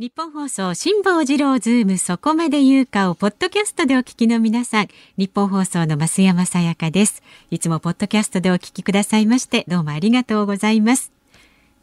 ニッポン放送辛坊治郎ズームそこまで言うかをポッドキャストでお聞きの皆さん。ニッポン放送の増山さやかです。いつもポッドキャストでお聞きくださいましてどうもありがとうございます。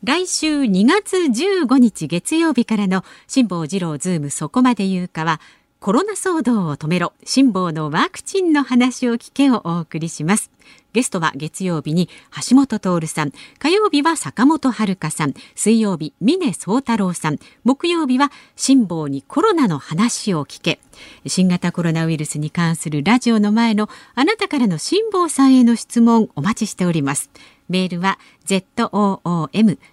来週2月15日月曜日からの辛坊治郎ズームそこまで言うかはコロナ騒動を止めろ辛坊のワクチンの話を聞けをお送りします。ゲストは月曜日に橋下徹さん、火曜日は坂本遥さん、水曜日峰宗太郎さん、木曜日は辛抱にコロナの話を聞け。新型コロナウイルスに関するラジオの前のあなたからの辛抱さんへの質問お待ちしております。メールは zoom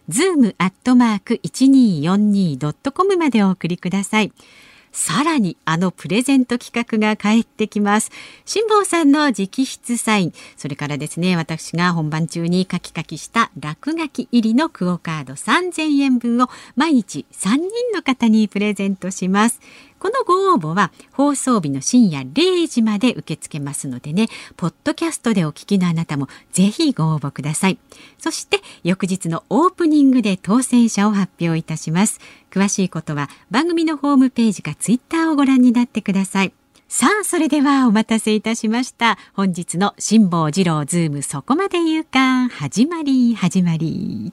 zoom アットマーク 1242.com までお送りください。さらにあのプレゼント企画が帰ってきます。辛坊さんの直筆サイン。それからですね私が本番中にカキカキした落書き入りのクオカード3000円分を毎日3人の方にプレゼントします。このご応募は放送日の深夜0時まで受け付けますのでね、ポッドキャストでお聞きのあなたもぜひご応募ください。そして翌日のオープニングで当選者を発表いたします。詳しいことは番組のホームページかツイッターをご覧になってください。さあ、それではお待たせいたしました。本日の辛坊治郎ズームそこまで言うか、始まり、始まり。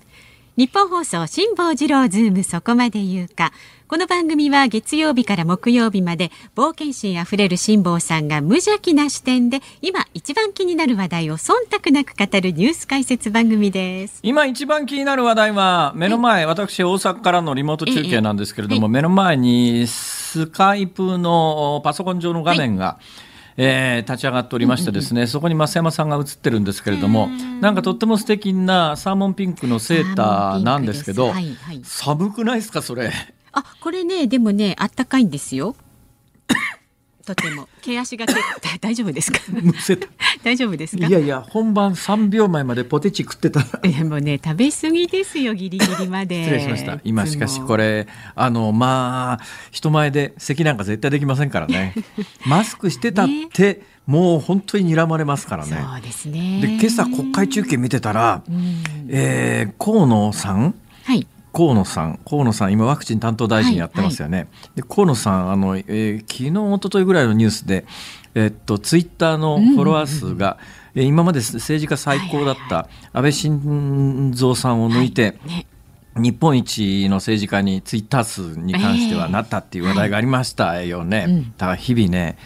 ニッポン放送辛坊治郎ズームそこまで言うか。この番組は月曜日から木曜日まで冒険心あふれる辛坊さんが無邪気な視点で今一番気になる話題を忖度なく語るニュース解説番組です。今一番気になる話題は目の前私大阪からのリモート中継なんですけれども目の前にスカイプのパソコン上の画面が、はいえー、立ち上がっておりましてですね、そこに増山さんが映ってるんですけれどもなんかとっても素敵なサーモンピンクのセーターなんですけど、はいはい、寒くないですかそれ？あこれねでもねあったかいんですよとても。毛足が 大丈夫ですか？大丈夫ですか？いやいや本番3秒前までポテチ食ってた。でもね食べ過ぎですよギリギリまで。失礼しました。今しかしこれあのまあ人前で咳なんか絶対できませんからね。マスクしてたって、ね。もう本当に睨まれますからね。そうですね。で今朝国会中継見てたら、うん、えー、河野さん、はい、河野さん河野さん今ワクチン担当大臣やってますよね、はいはい、で河野さんあの、えー、昨日一昨日ぐらいのニュースで、えっとツイッターのフォロワー数が、うんうん、今まで政治家最高だった安倍晋三さんを抜いて、はいね。日本一の政治家にツイッター数に関してはなったっていう話題がありましたよね。えーはい、だから日々ね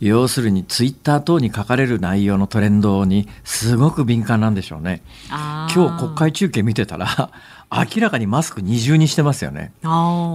要するにツイッター等に書かれる内容のトレンドにすごく敏感なんでしょうね。今日国会中継見てたら明らかにマスク二重にしてますよね。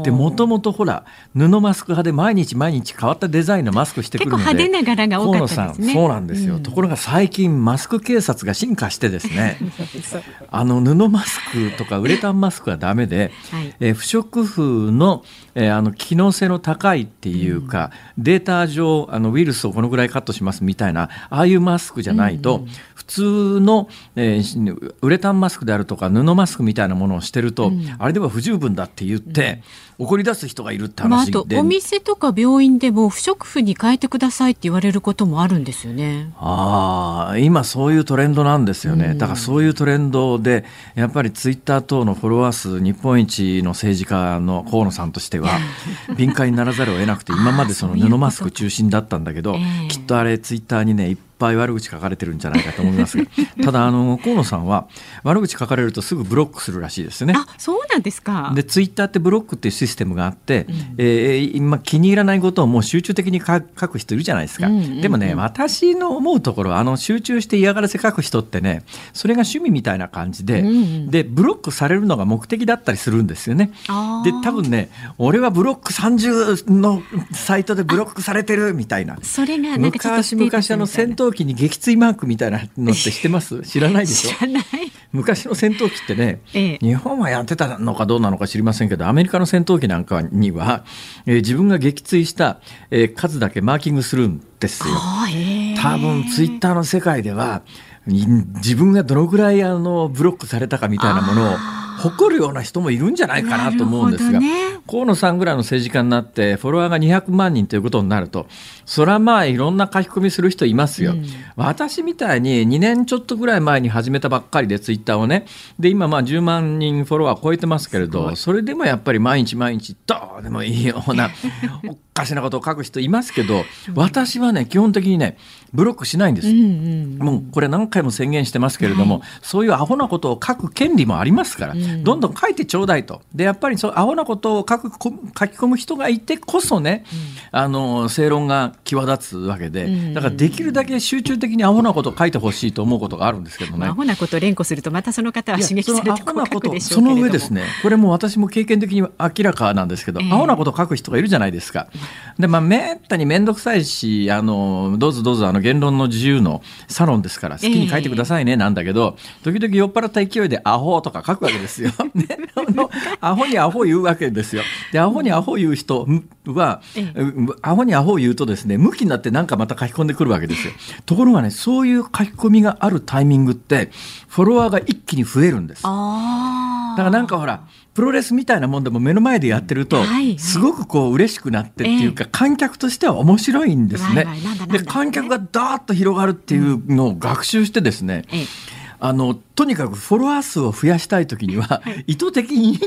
でもともとほら布マスク派で毎日毎日変わったデザインのマスクしてくるので結構派手な柄が多かったですね。そうなんですよ、うん、ところが最近マスク警察が進化してですね あの布マスクとかウレタンマスクはダメで、はい、え不織布の,、えー、あの機能性の高いっていうか、うん、データ上あのウイルスをこのぐらいカットしますみたいなああいうマスクじゃないと、うん。普通の、えー、ウレタンマスクであるとか布マスクみたいなものをしてると、うん、あれでは不十分だって言って、怒り出す人がいるって話で、まあ、あとお店とか病院でも不織布に変えてくださいって言われることもあるんですよね。ああ今そういうトレンドなんですよね、うん、だからそういうトレンドでやっぱりツイッター等のフォロワー数日本一の政治家の河野さんとしては敏感にならざるを得なくて 今までその布マスク中心だったんだけど、えー、きっとあれツイッターにねいっぱい悪口書かれてるんじゃないかと思いますが ただあの河野さんは悪口書かれるとすぐブロックするらしいですね。あそうなんですか。でツイッターってブロックっていうシステムがあって、うん、えー、今気に入らないことをもう集中的に書く人いるじゃないですか、うんうんうん、でもね私の思うところはあの集中して嫌がらせ書く人ってねそれが趣味みたいな感じで、うんうん、でブロックされるのが目的だったりするんですよね。で多分ね俺はブロック30のサイトでブロックされてるみたいな。それが昔昔あの戦闘機に撃墜マークみたいなのって知ってます？知らないでしょ？昔の戦闘機ってね、ええ、日本はやってたのかどうなのか知りませんけどアメリカの戦闘機なんかには、えー、自分が撃墜した、えー、数だけマーキングするんですよ。多分ツイッターの世界では自分がどのぐらいあのブロックされたかみたいなものを誇るような人もいるんじゃないかなと思うんですが、ね、河野さんぐらいの政治家になってフォロワーが200万人ということになるとそれはまあいろんな書き込みする人いますよ、うん、私みたいに2年ちょっとぐらい前に始めたばっかりでツイッターをね。で今まあ10万人フォロワー超えてますけれどそれでもやっぱり毎日毎日どうでもいいようなお かしなことを書く人いますけど私はね基本的にねブロックしないんです、うんうん、もうこれ何回も宣言してますけれども、はい、そういうアホなことを書く権利もありますから、うん、どんどん書いてちょうだいと。でやっぱりそうアホなことを書く書き込む人がいてこそね、うん、あの正論が際立つわけで、だからできるだけ集中的にアホなことを書いてほしいと思うことがあるんですけどね。アホなことを連呼するとまたその方は刺激されてこその上ですねこれも私も経験的に明らかなんですけど、えー、アホなことを書く人がいるじゃないですか。でまあめったに面倒くさいしあのどうぞどうぞあの言論の自由のサロンですから好きに書いてくださいねなんだけど、えー、時々酔っ払った勢いでアホとか書くわけですよ。ね、アホにアホ言うわけですよ。でアホにアホ言う人は、えー、アホにアホ言うとですね向きになって何かまた書き込んでくるわけですよ。ところがねそういう書き込みがあるタイミングってフォロワーが一気に増えるんです。だからなんかほらプロレスみたいなもんでも目の前でやってると、すごくこう嬉しくなってっていうか、観客としては面白いんですね。で観客がダーッと広がるっていうのを学習してですね、あのとにかくフォロワー数を増やしたい時には、はい、意図的に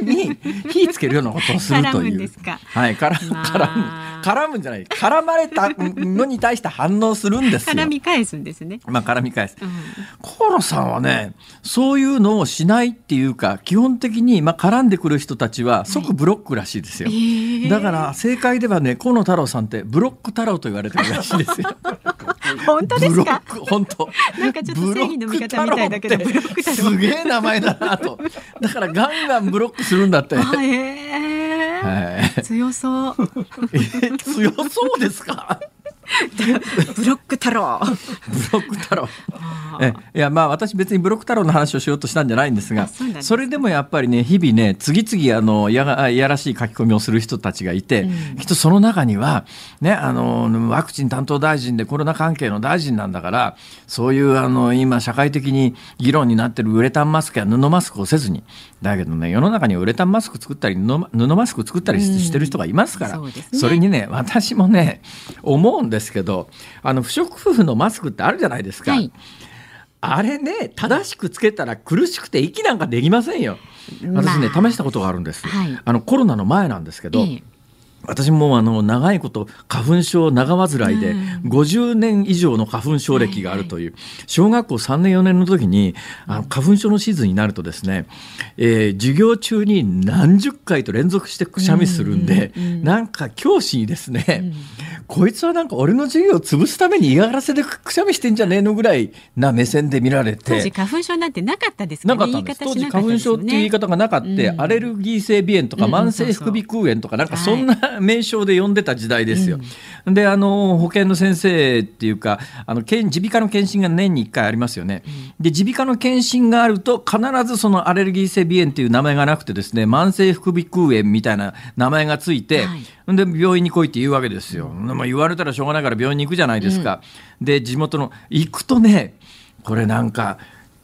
火つけるようなことをするという。はい、絡む、絡む、絡むんじゃない、絡まれたのに対して反応するんですよ。絡み返すんですね。まあ、絡み返す。うん、河野さんはね、そういうのをしないっていうか、基本的に、まあ、絡んでくる人たちは即ブロックらしいですよ。はい、だから、正解ではね、河野太郎さんってブロック太郎と言われてるらしいですよ。本当ですか？本当。なんかちょっと正義の味方みたいだけど、ブロックすげえ名前だなと。だからガンガンブロックするんだって。はい、強そう。強そうですか？ブロック太郎。ブロック太郎。えいやまあ私別にブロック太郎の話をしようとしたんじゃないんですがそれでもやっぱりね日々ね次々あのやがやらしい書き込みをする人たちがいて、うん、きっとその中には、ね、あのワクチン担当大臣でコロナ関係の大臣なんだからそういうあの今社会的に議論になってるウレタンマスクや布マスクをせずにだけどね世の中にウレタンマスク作ったり布マスク作ったりしてる人がいますから、うんそね、それにね私もね思うんですけどあの不織布のマスクってあるじゃないですか。はいあれね正しくつけたら苦しくて息なんかできませんよ。私ね、まあ、試したことがあるんです。はい、あのコロナの前なんですけど。ええ私もあの長いこと花粉症長患いで50年以上の花粉症歴があるという小学校3年4年の時にあの花粉症のシーズンになるとですね、えー、授業中に何十回と連続してくしゃみするんでなんか教師にですねこいつはなんか俺の授業を潰すために嫌がらせでくしゃみしてんじゃねえのぐらいな目線で見られて。当時花粉症なんてなかったです。か、ね、なかったんです。当時花粉症っていう言い方がなかった、アレルギー性鼻炎とか慢性副鼻腔炎とかなんかそんな名称で呼んでた時代です。よ。うん、であの保健の先生っていうかあの耳鼻科の検診が年に1回ありますよね。で耳鼻科の検診があると必ずそのアレルギー性鼻炎っていう名前がなくてですね慢性副鼻腔炎みたいな名前がついて、はい、で病院に来いって言うわけですよ。まあ、言われたらしょうがないから病院に行くじゃないですか。うん、で地元の行くとねこれなんか。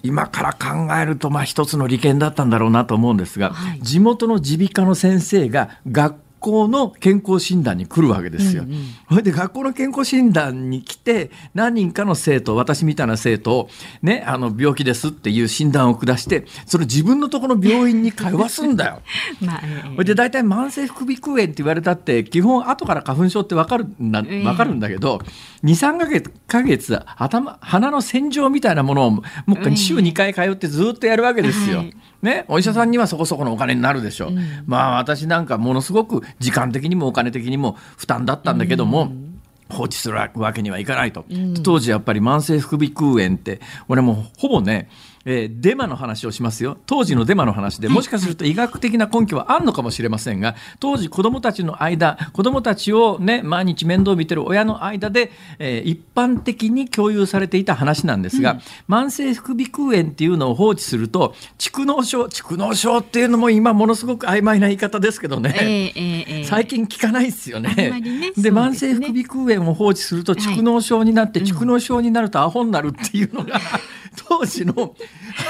今から考えるとまあ一つの利権だったんだろうなと思うんですが、はい、地元の耳鼻科の先生が学校の健康診断に来るわけですよ。うんうん、それで学校の健康診断に来て何人かの生徒私みたいな生徒を、ね、あの病気ですっていう診断を下してそれ自分のところの病院に通わすんだよ。まあえー、で大体慢性副鼻腔炎って言われたって基本後から花粉症って分かるな分かるんだけど、えー、23か月か月頭鼻の洗浄みたいなものをもう週2回通ってずっとやるわけですよ。ね、お医者さんにはそこそこのお金になるでしょ。う、うん、まあ私なんかものすごく時間的にもお金的にも負担だったんだけども、うん。放置するわけにはいかないと、うん、当時やっぱり慢性副鼻腔炎って俺もほぼねえー、デマの話をしますよ。当時のデマの話でもしかすると医学的な根拠はあるのかもしれませんが当時子どもたちの間子どもたちを、ね、毎日面倒を見てる親の間で、えー、一般的に共有されていた話なんですが、うん、慢性副鼻腔炎っていうのを放置すると蓄膿症蓄膿症っていうのも今ものすごく曖昧な言い方ですけどね、えーえー、最近聞かないですよね。ねで、ね、慢性副鼻腔炎を放置すると蓄膿症になって、はい、蓄膿症になるとアホになるっていうのが、当時の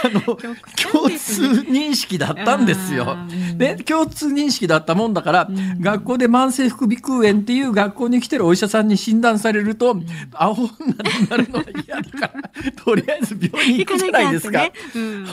の共通認識だったんですよ。で共通認識だったもんだから、学校で慢性副鼻腔炎っていう学校に来てるお医者さんに診断されると、アホになるのは嫌だからとりあえず病院に行くじゃないですか。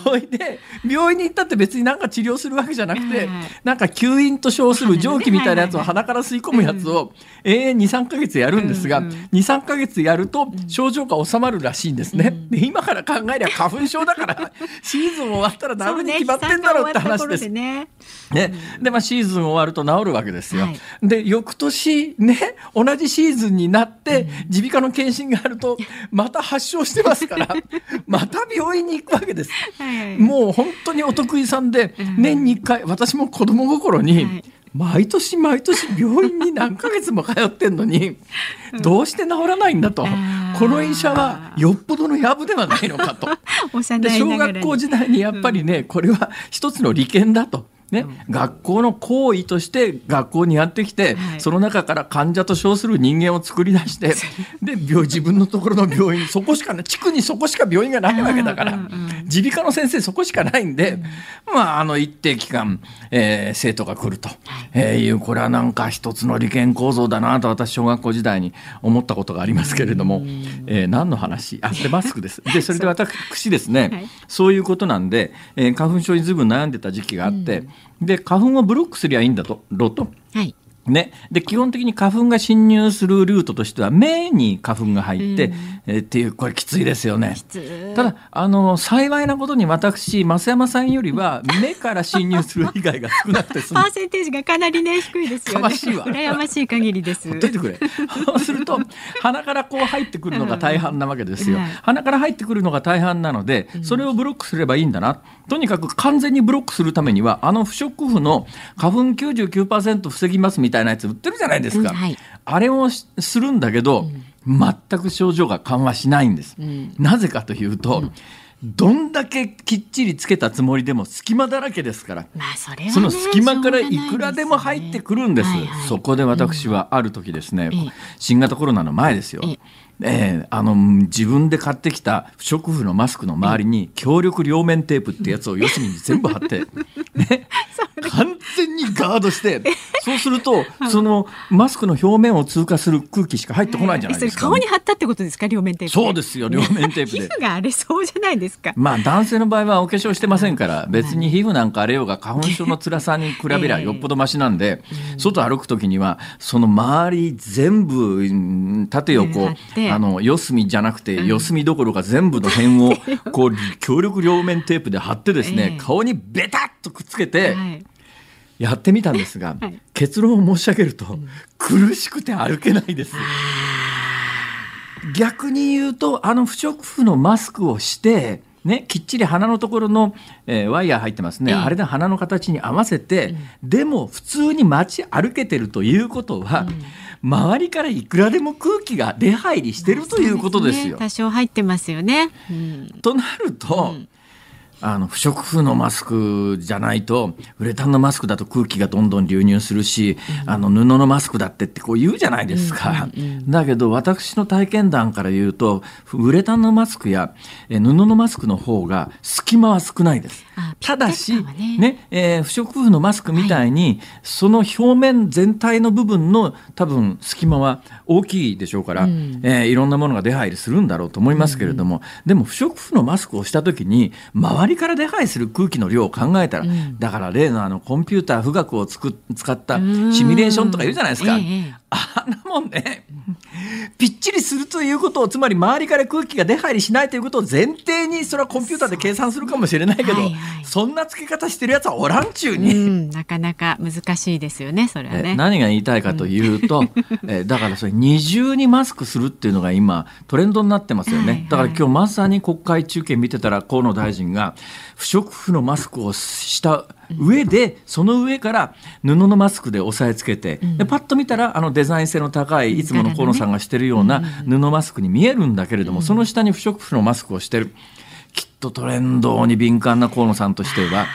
ほいで病院に行ったって別になんか治療するわけじゃなくて、なんか吸引と称する蒸気みたいなやつを鼻から吸い込むやつを永遠23か月やるんですが、23か月やると症状が治まるらしいんですね。で今から考えりゃ花粉症だから シーズン終わったら治るに決まってんだろうって話です。ね。ね、でまあシーズン終わると治るわけですよ。はい、で翌年ね同じシーズンになって耳鼻科の検診があるとまた発症してますから また病院に行くわけです。はい、もう本当にお得意さんで年に1回私も子供心に、はい毎年毎年病院に何ヶ月も通ってんのにどうして治らないんだと、この医者はよっぽどのやぶではないのかと。で小学校時代にやっぱりね、これは一つの利権だと。ね、学校の行為として学校にやってきて、はい、その中から患者と称する人間を作り出して で病自分のところの病院そこしかね地区にそこしか病院がないわけだから。耳鼻科の先生そこしかないんで、うん、まああの一定期間、えー、生徒が来ると、はい、えー、いうこれはなんか一つの利権構造だなと私小学校時代に思ったことがありますけれども、えー、何の話？あでマスクです。でそれで私ですね、はい、そういうことなんで、えー、花粉症にずいぶん悩んでた時期があって。うんで花粉をブロックすりゃいいんだとろと。はいね、で基本的に花粉が侵入するルートとしては目に花粉が入って、うん、えっていうこれきついですよね。ただあの幸いなことに私増山さんよりは目から侵入する被害が少なくて パーセンテージがかなりね低いですよね。羨ましい限りです。出てくれ。そうすると鼻からこう入ってくるのが大半なわけですよ。うん鼻から入ってくるのが大半なのでそれをブロックすればいいんだな。とにかく完全にブロックするためにはあの不織布の花粉99%防ぎますみたいなやつ売ってるじゃないですか、うんはい、あれをするんだけど、うん、全く症状が緩和しないんです、うん、なぜかというと、どんだけきっちりつけたつもりでも隙間だらけですから、まあそね、その隙間からいくらでも入ってくるんです、はいはい、そこで私はある時ですね、新型コロナの前ですよ、えー、あの自分で買ってきた不織布のマスクの周りに強力両面テープってやつを四隅に全部貼って、ね、完全にガードしてそうするとそのマスクの表面を通過する空気しか入ってこないじゃないですか、顔に貼ったってことですか？両面テープそうですよ両面テープで。皮膚が荒れそうじゃないですか。まあ男性の場合はお化粧してませんから別に皮膚なんか荒れようが花粉症の辛さに比べりゃ よっぽどましなんで、外歩く時にはその周り全部縦横、あの四隅じゃなくて、四隅どころか全部の辺を こう強力両面テープで貼ってですね、顔にベタッとくっつけて、やってみたんですが、はい、結論を申し上げると、うん、苦しくて歩けないです。逆に言うとあの不織布のマスクをしてね、きっちり鼻のところの、えー、ワイヤー入ってますね、えー、あれで鼻の形に合わせて、うん、でも普通に街歩けてるということは、うん周りからいくらでも空気が出入りしてるということですよ。すね、多少入ってますよね。うん、となると、うんあの不織布のマスクじゃないとウレタンのマスクだと空気がどんどん流入するし、うん、あの布のマスクだってってこう言うじゃないですか、うんうんうん、だけど私の体験談から言うとウレタンのマスクや布のマスクの方が隙間は少ないです。ただし、ねねえー、不織布のマスクみたいに、はい、その表面全体の部分の多分隙間は大きいでしょうから、うん、えー、いろんなものが出入りするんだろうと思いますけれども、うん。うん、でも不織布のマスクをした時に周りから出入りする空気の量を考えたら、うん、だから例のあのコンピューター富岳をつく使ったシミュレーションとか言うじゃないですか。あんなもんねぴっちりするということをつまり周りから空気が出入りしないということを前提にそれはコンピューターで計算するかもしれないけどそ,、はいはい、そんな付け方してるやつはおらんちゅうに、うん、なかなか難しいですよねそれはね。何が言いたいかというと、うん、えだからそれ二重にマスクするっていうのが今トレンドになってますよね、はいはい、だから今日まさに国会中継見てたら河野大臣が不織布のマスクをした上でその上から布のマスクで押さえつけて、でパッと見たらあのデザイン性の高いいつもの河野さんがしてるような布マスクに見えるんだけれども、その下に不織布のマスクをしてる。きっとトレンドに敏感な河野さんとしては。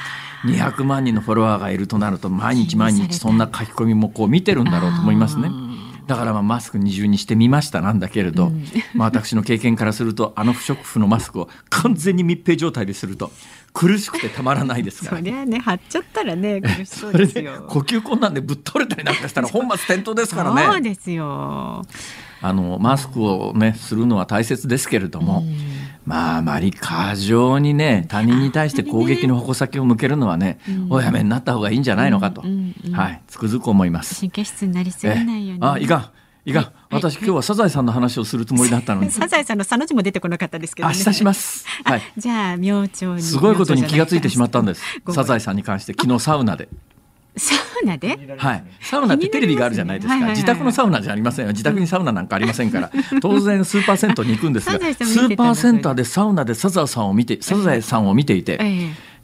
200万人のフォロワーがいるとなると毎日毎日そんな書き込みもこう見てるんだろうと思いますね。だからまあマスク二重にしてみましたなんだけれど、うん、まあ私の経験からするとあの不織布のマスクを完全に密閉状態ですると苦しくてたまらないですから。そりゃね貼っちゃったらね苦しそうですよ。呼吸困難でぶっ倒れたりなんかしたら本末転倒ですからね。そうですよ。あのマスクをねするのは大切ですけれども、うん、まああまり過剰にね他人に対して攻撃の矛先を向けるのはね、うん、おやめになった方がいいんじゃないのかと、うんうん、はいつくづく思います。神経質になりすぎないように。あいかん。いか、私今日はサザエさんの話をするつもりだったのに。サザエさんの佐の字も出てこなかったですけど、ね、明日します。はい。じゃあ明朝に。すごいことに気がついてしまったんです。サザエさんに関して昨日サウナで。サウナで？はいサウナってテレビがあるじゃないですか、自宅のサウナじゃありませんよ自宅にサウナなんかありませんから当然スーパー銭湯に行くんですがスーパーセンターでサウナでサザエさんを見てサザエさんを見ていて、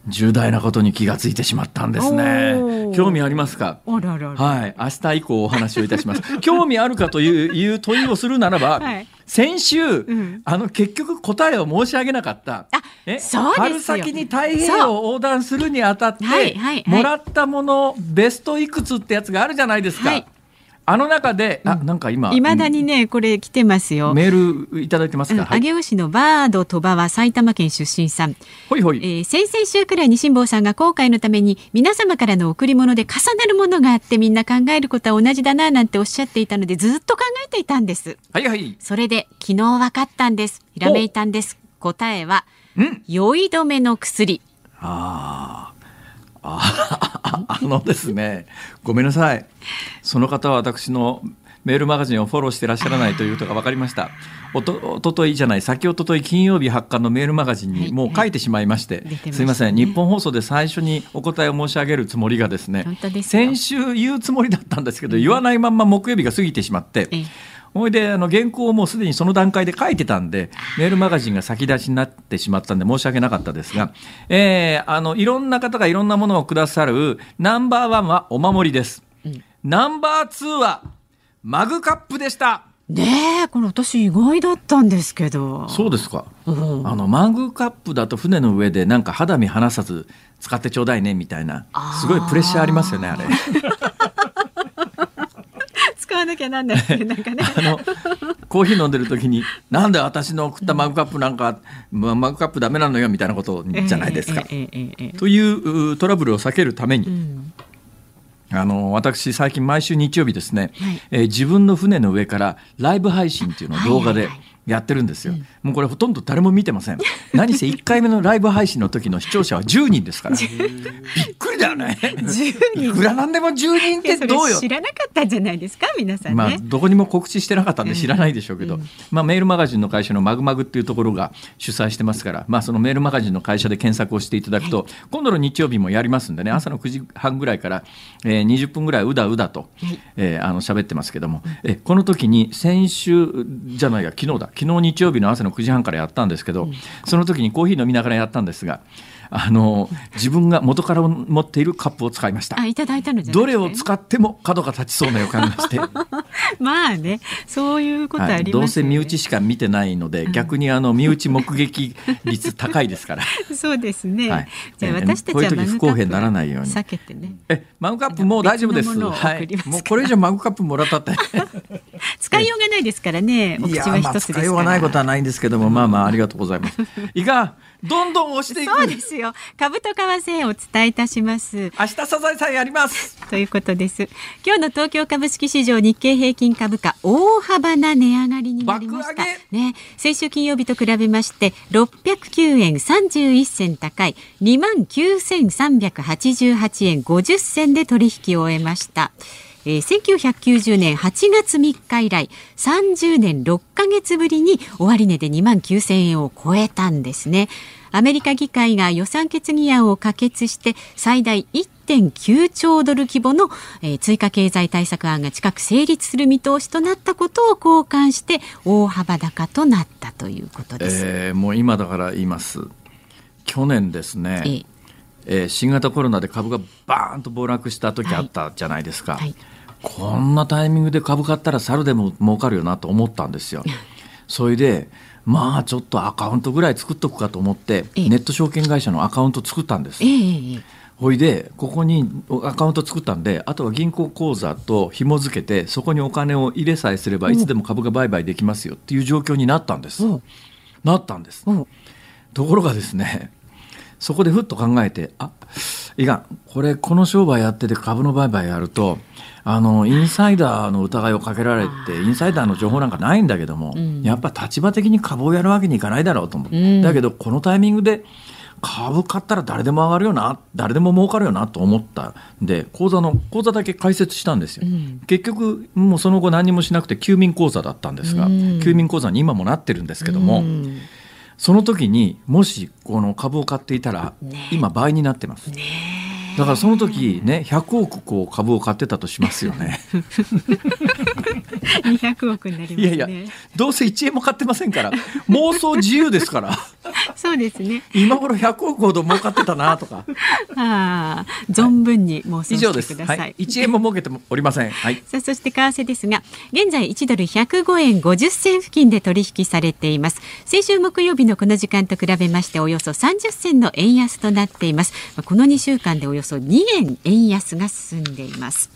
重大なことに気がついてしまったんですね。興味ありますか？はい、明日以降お話をいたします。興味あるかといういう問いをするならば、はい、先週、うん、あの結局答えを申し上げなかった。え？春先に太平洋を横断するにあたって、はいはい、もらったものベストいくつってやつがあるじゃないですか。あの中で、あ、なんか今。いまだにね、これ来てますよ。メールいただいてますか？上尾市のバード鳥羽は埼玉県出身さん。ほいほい。えー、先々週くらいに辛坊さんが後悔のために、皆様からの贈り物で重なるものがあって、みんな考えることは同じだな、なんておっしゃっていたので、ずっと考えていたんです。はいはい。それで、昨日分かったんです。ひらめいたんです。答えは、酔い止めの薬。ああ。ああ のですねごめんなさい。その方は私のメールマガジンをフォローしてらっしゃらないということが分かりました。おとおとといじゃない先おととい金曜日発刊のメールマガジンにもう書いてしまいまして、はい。はい、すみません、日本放送で最初にお答えを申し上げるつもりがですね先週言うつもりだったんですけど、言わないまま木曜日が過ぎてしまって、ほいであの原稿をもうすでにその段階で書いてたんでメールマガジンが先出しになってしまったんで申し訳なかったですが、えー、あのいろんな方がいろんなものをくださるナンバーワンはお守りです、うん、ナンバーツーはマグカップでした。ねえこれ私意外だったんですけど。そうですか、うん、あのマグカップだと船の上でなんか肌身離さず使ってちょうだいねみたいな。すごいプレッシャーありますよねあれ 使わなきゃなんないなんかね。あのコーヒー飲んでる時になんで私の送ったマグカップなんか、マグカップダメなのよみたいなことじゃないですか。というトラブルを避けるために、うん。あの私最近毎週日曜日ですね、はい、えー、自分の船の上からライブ配信っていうのを動画でやってるんですよ、もうこれほとんど誰も見てません。何せ1回目のライブ配信の時の視聴者は10人ですから。びっくりだよね。10人。いくらなんでも10人ってどうよ？知らなかったんじゃないですか？皆さん、ね、まあどこにも告知してなかったんで知らないでしょうけど、うん、まあメールマガジンの会社のマグマグっていうところが主催してますから。まあそのメールマガジンの会社で検索をしていただくと、はい、今度の日曜日もやりますんでね。朝の9時半ぐらいから、えー、20分ぐらいうだうだと、はい、えー、あの喋ってますけども、えこの時に先週じゃないや昨日だ昨日日曜日の朝の9時半からやったんですけど、うん、その時にコーヒー飲みながらやったんですがあの自分が元から持っているカップを使いました。あいただいたのどれを使っても角が立ちそうな予感がして。まあねそういうことあります、ねはい、どうせ身内しか見てないので、逆にあの身内目撃率高いですから。そうですね。はい、じゃあ私たちはこういう時不公平にならないように避けてね。えマグカップもう大丈夫です。はい。もうこれ以上マグカップもらったって。使いようがないですからね。お口は一つですから。使いようがないことはないんですけども、まあまあありがとうございます。いかどんどん押していく。そうですよ。株と為替をお伝えいたします。明日サザエさんやります。ということです。今日の東京株式市場日経平均株価大幅な値上がりになりました。ね、先週金曜日と比べまして609円31銭高い2万9388円50銭で取引を終えました。えー、1990年8月3日以来30年6ヶ月ぶりに終値で2万9000円を超えたんですね。アメリカ議会が予算決議案を可決して最大1.9兆ドル規模の、えー、追加経済対策案が近く成立する見通しとなったことを好感して大幅高となったということです。えー、もう今だから言います。去年ですね。えーえー、新型コロナで株がバーンと暴落した時あったじゃないですか、はいはい、こんなタイミングで株買ったら猿でも儲かるよなと思ったんですよ。それでまあちょっとアカウントぐらい作っとくかと思って、ネット証券会社のアカウント作ったんです。ほいでここにアカウント作ったんであとは銀行口座と紐付けてそこにお金を入れさえすればいつでも株が売買できますよっていう状況になったんです。なったんです。ところがですねそこでふっと考えて、あ、いかん、これ、この商売やってて株の売買やると、あの、インサイダーの疑いをかけられて、インサイダーの情報なんかないんだけども、うん、やっぱ立場的に株をやるわけにいかないだろうと思う。うん、だけど、このタイミングで、株買ったら誰でも上がるよな、誰でも儲かるよなと思ったんで、口座の、口座だけ開設したんですよ。うん、結局、もうその後何もしなくて、休眠口座だったんですが、休眠口座に今もなってるんですけども、その時にもしこの株を買っていたら、今倍になってます。ねだからその時ね100億こう株を買ってたとしますよね。200億になります、ね、いやいやどうせ1円も買ってませんから妄想自由ですから。そうですね。今頃100億ほど儲かってたなとか。ああ存分に妄想してください、はい、1円も儲けておりません、はい、さあそして為替ですが現在1ドル105円50銭付近で取引されています。先週木曜日のこの時間と比べましておよそ30銭の円安となっています。この2週間でおよよそ2円円安が進んでいます。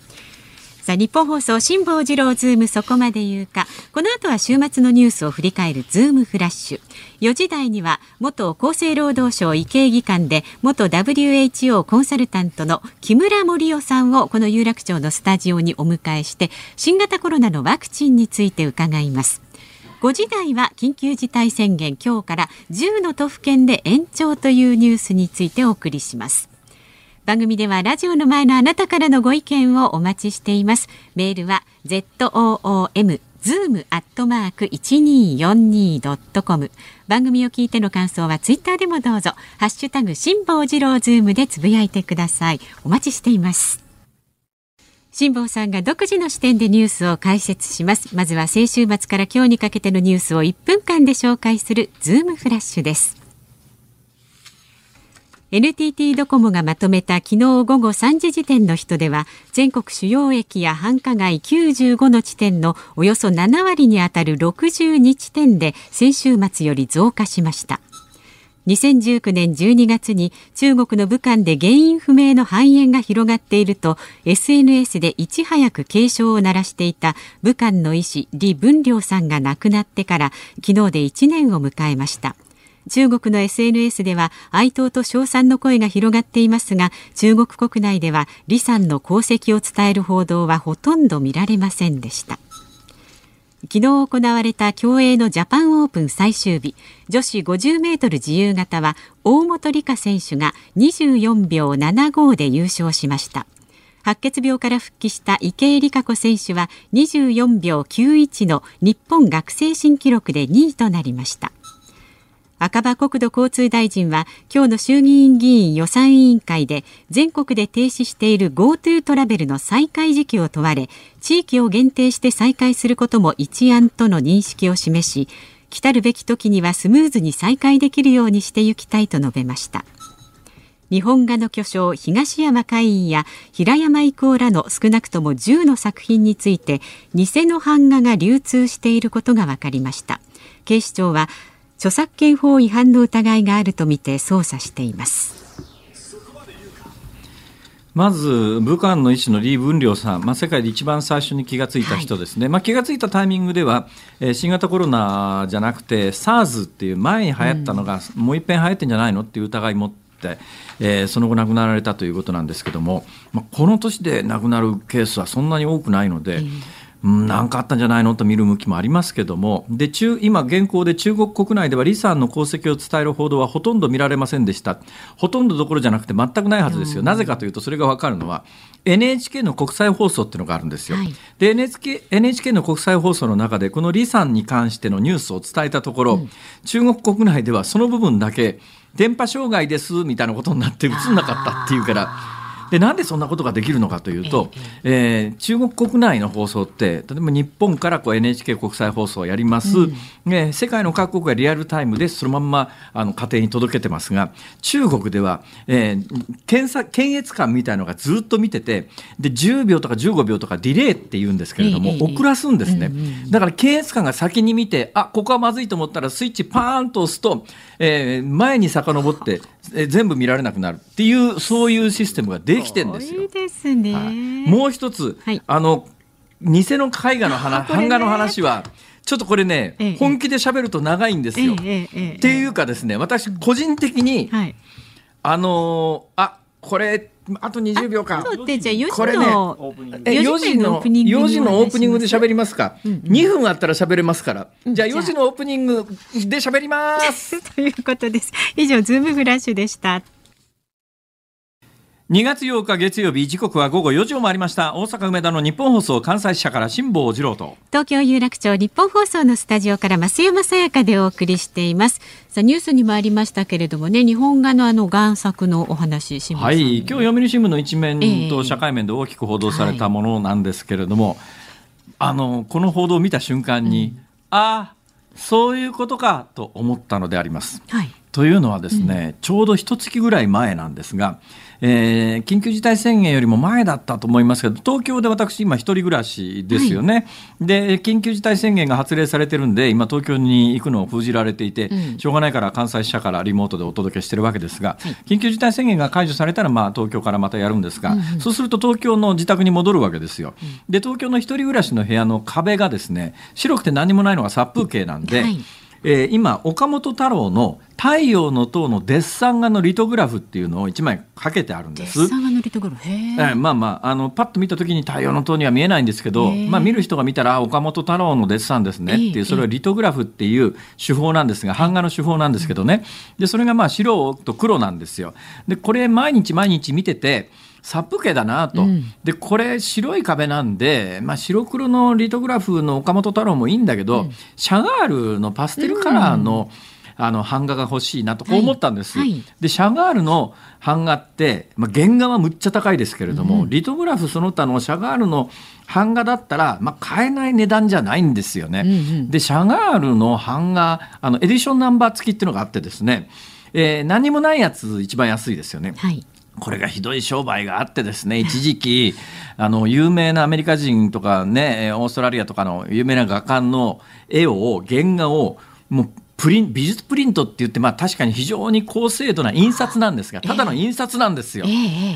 さあニッポン放送辛坊治郎ズームそこまで言うか。この後は週末のニュースを振り返るズームフラッシュ。4時台には元厚生労働省医系技官で元 WHO コンサルタントの木村盛世さんをこの有楽町のスタジオにお迎えして新型コロナのワクチンについて伺います。5時台は緊急事態宣言今日から10の都府県で延長というニュースについてお送りします。番組ではラジオの前のあなたからのご意見をお待ちしています。メールは zoom ズームアットマーク一二四二ドットコム番組を聞いての感想はツイッターでもどうぞ。ハッシュタグ辛坊治郎ズームでつぶやいてください。お待ちしています。辛坊さんが独自の視点でニュースを解説します。まずは先週末から今日にかけてのニュースを1分間で紹介するズームフラッシュです。NTT ドコモがまとめた昨日午後3時時点の人では全国主要駅や繁華街95の地点のおよそ7割にあたる62地点で先週末より増加しました。2019年12月に中国の武漢で原因不明の肺炎が広がっていると SNS でいち早く警鐘を鳴らしていた武漢の医師李文亮さんが亡くなってから昨日で1年を迎えました。中国の SNS では哀悼と称賛の声が広がっていますが中国国内では李さんの功績を伝える報道はほとんど見られませんでした。昨日行われた競泳のジャパンオープン最終日女子50メートル自由形は大本里佳選手が24秒75で優勝しました。白血病から復帰した池江璃花子選手は24秒91の日本学生新記録で2位となりました。赤羽国土交通大臣は今日の衆議院議員予算委員会で全国で停止している GoTo トラベルの再開時期を問われ地域を限定して再開することも一案との認識を示し来るべき時にはスムーズに再開できるようにしていきたいと述べました。日本画の巨匠東山海院や平山郁夫らの少なくとも10の作品について偽の版画が流通していることが分かりました。警視庁は著作権法違反の疑いがあるとみて捜査しています。まず武漢の医師の李文亮さん、まあ、世界で一番最初に気がついた人ですね、はい、まあ、気がついたタイミングでは、えー、新型コロナじゃなくて SARS っていう前に流行ったのが、うん、もう一遍流行ってんじゃないのっていう疑い持って、えー、その後亡くなられたということなんですけども、まあ、この年で亡くなるケースはそんなに多くないので、うん何かあったんじゃないの？と見る向きもありますけども。で中今現行で中国国内では李さんの功績を伝える報道はほとんど見られませんでした。ほとんどどころじゃなくて全くないはずですよ、なぜかというとそれが分かるのは NHK の国際放送っていうのがあるんですよ、はい、で NHK, NHK の国際放送の中でこの李さんに関してのニュースを伝えたところ、うん、中国国内ではその部分だけ電波障害ですみたいなことになって映んなかったっていうから。でなんでそんなことができるのかというと、えー、中国国内の放送って例えば日本からこう NHK 国際放送をやります、うん、世界の各国がリアルタイムでそのまんまあの家庭に届けてますが中国では、えー、検査検閲官みたいのがずっと見ててで10秒とか15秒とかディレイって言うんですけれども、遅らすんですね、だから検閲官が先に見てあここはまずいと思ったらスイッチパーンと押すと、えー、前に遡ってえ全部見られなくなるっていうそういうシステムができてんですよ。ですね、はい、もう一つ、はい、あの偽の絵画の話、版画の話は。ちょっとこれね、ええ、本気で喋ると長いんですよ。え、っていうかですね、私個人的に、はい、あのー、あこれあと20秒か。これね、4時の4時のオープニングで喋りますか？うんうん、2分あったら喋れますから。じゃあ4時のオープニングで喋ります。ということです。以上ズームフラッシュでした。2月8日月曜日時刻は午後4時を回りました。大阪梅田の日本放送関西支社から辛坊治郎と。東京有楽町日本放送のスタジオから増山さやかでお送りしています。さあニュースにもありましたけれどもね日本画のあの贋作のお話はい。今日読売新聞の一面と社会面で大きく報道されたものなんですけれども、えー、あのこの報道を見た瞬間に、うん、ああそういうことかと思ったのであります、はい、というのはですね、うん、ちょうど一月ぐらい前なんですがえー、緊急事態宣言よりも前だったと思いますけど、東京で私、今、一人暮らしですよね、はい、で、緊急事態宣言が発令されてるんで、今、東京に行くのを封じられていて、うん、しょうがないから関西支社からリモートでお届けしてるわけですが、はい、緊急事態宣言が解除されたら、まあ、東京からまたやるんですが、うんうん、そうすると東京の自宅に戻るわけですよ。で、東京の一人暮らしの部屋の壁がですね、白くて何もないのが殺風景なんで、はいえー、今岡本太郎の「太陽の塔」のデッサン画のリトグラフっていうのを1枚かけてあるんです。デッサン画のリトグラフ？へえー、まあまああのパッと見た時に太陽の塔には見えないんですけど、まあ、見る人が見たら岡本太郎のデッサンですね。っていうそれはリトグラフっていう手法なんですが版画の手法なんですけどね。でそれがまあ白と黒なんですよ。でこれ毎日毎日見てて殺風景だなと、うん、でこれ白い壁なんで、まあ、白黒のリトグラフの岡本太郎もいいんだけど、うん、シャガールのパステルカラーの、うん、あの版画が欲しいなとこう思ったんです。はい。はい、でシャガールの版画って、まあ、原画はむっちゃ高いですけれども、リトグラフその他のシャガールの版画だったら、まあ、買えない値段じゃないんですよね。うんうん、でシャガールの版画あのエディションナンバー付きっていうのがあってですねえー、何もないやつ一番安いですよね。はいこれがひどい商売があってですね一時期 あの有名なアメリカ人とかねオーストラリアとかの有名な画家の絵を原画をもうプリン美術プリントって言って、まあ、確かに非常に高精度な印刷なんですがただの印刷なんですよ。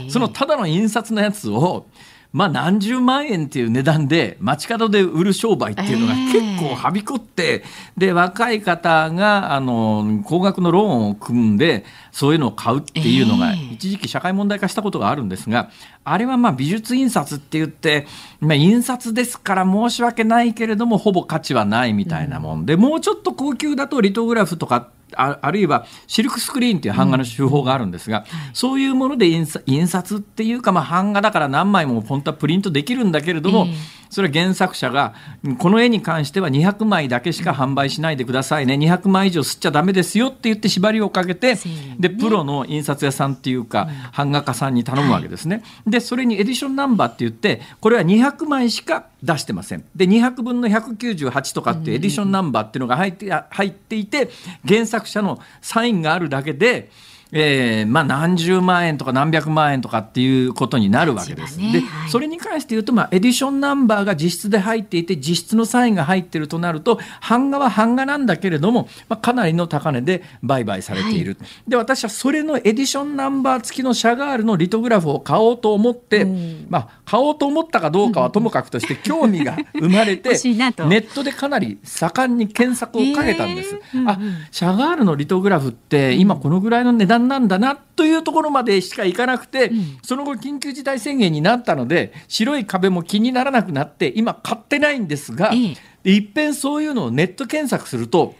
そのただの印刷のやつをまあ、何十万円っていう値段で街角で売る商売っていうのが結構はびこって、で若い方があの高額のローンを組んでそういうのを買うっていうのが一時期社会問題化したことがあるんですがあれはまあ美術印刷って言って、まあ、印刷ですから申し訳ないけれどもほぼ価値はないみたいなもん。で、もうちょっと高級だとリトグラフとかああるいはシルクスクリーンという版画の手法があるんですが、うん、そういうもので印刷っていうか、まあ、版画だから何枚も本当はプリントできるんだけれども、それは原作者がこの絵に関しては200枚だけしか販売しないでくださいね200枚以上刷っちゃダメですよって言って縛りをかけて、でプロの印刷屋さんっていうか、版画家さんに頼むわけですね。でそれにエディションナンバーって言ってこれは200枚しか出してません。で200分の198とかっていうエディションナンバーっていうのが入って入っていて原作者のサインがあるだけで。えーまあ、何十万円とか何百万円とかっていうことになるわけです。ね、で、はい、それに関して言うと、まあ、エディションナンバーが直筆で入っていて直筆のサインが入っているとなると版画は版画なんだけれども、まあ、かなりの高値で売買されている、はい、で私はそれのエディションナンバー付きのシャガールのリトグラフを買おうと思って、まあ、買おうと思ったかどうかはともかくとして興味が生まれて ネットでかなり盛んに検索をかけたんです。えーあシャガールのリトグラフって今このぐらいの値段段なんだなというところまでしかいかなくて、うん、その後緊急事態宣言になったので白い壁も気にならなくなって今買ってないんですが、ええ、いっぺんそういうのをネット検索すると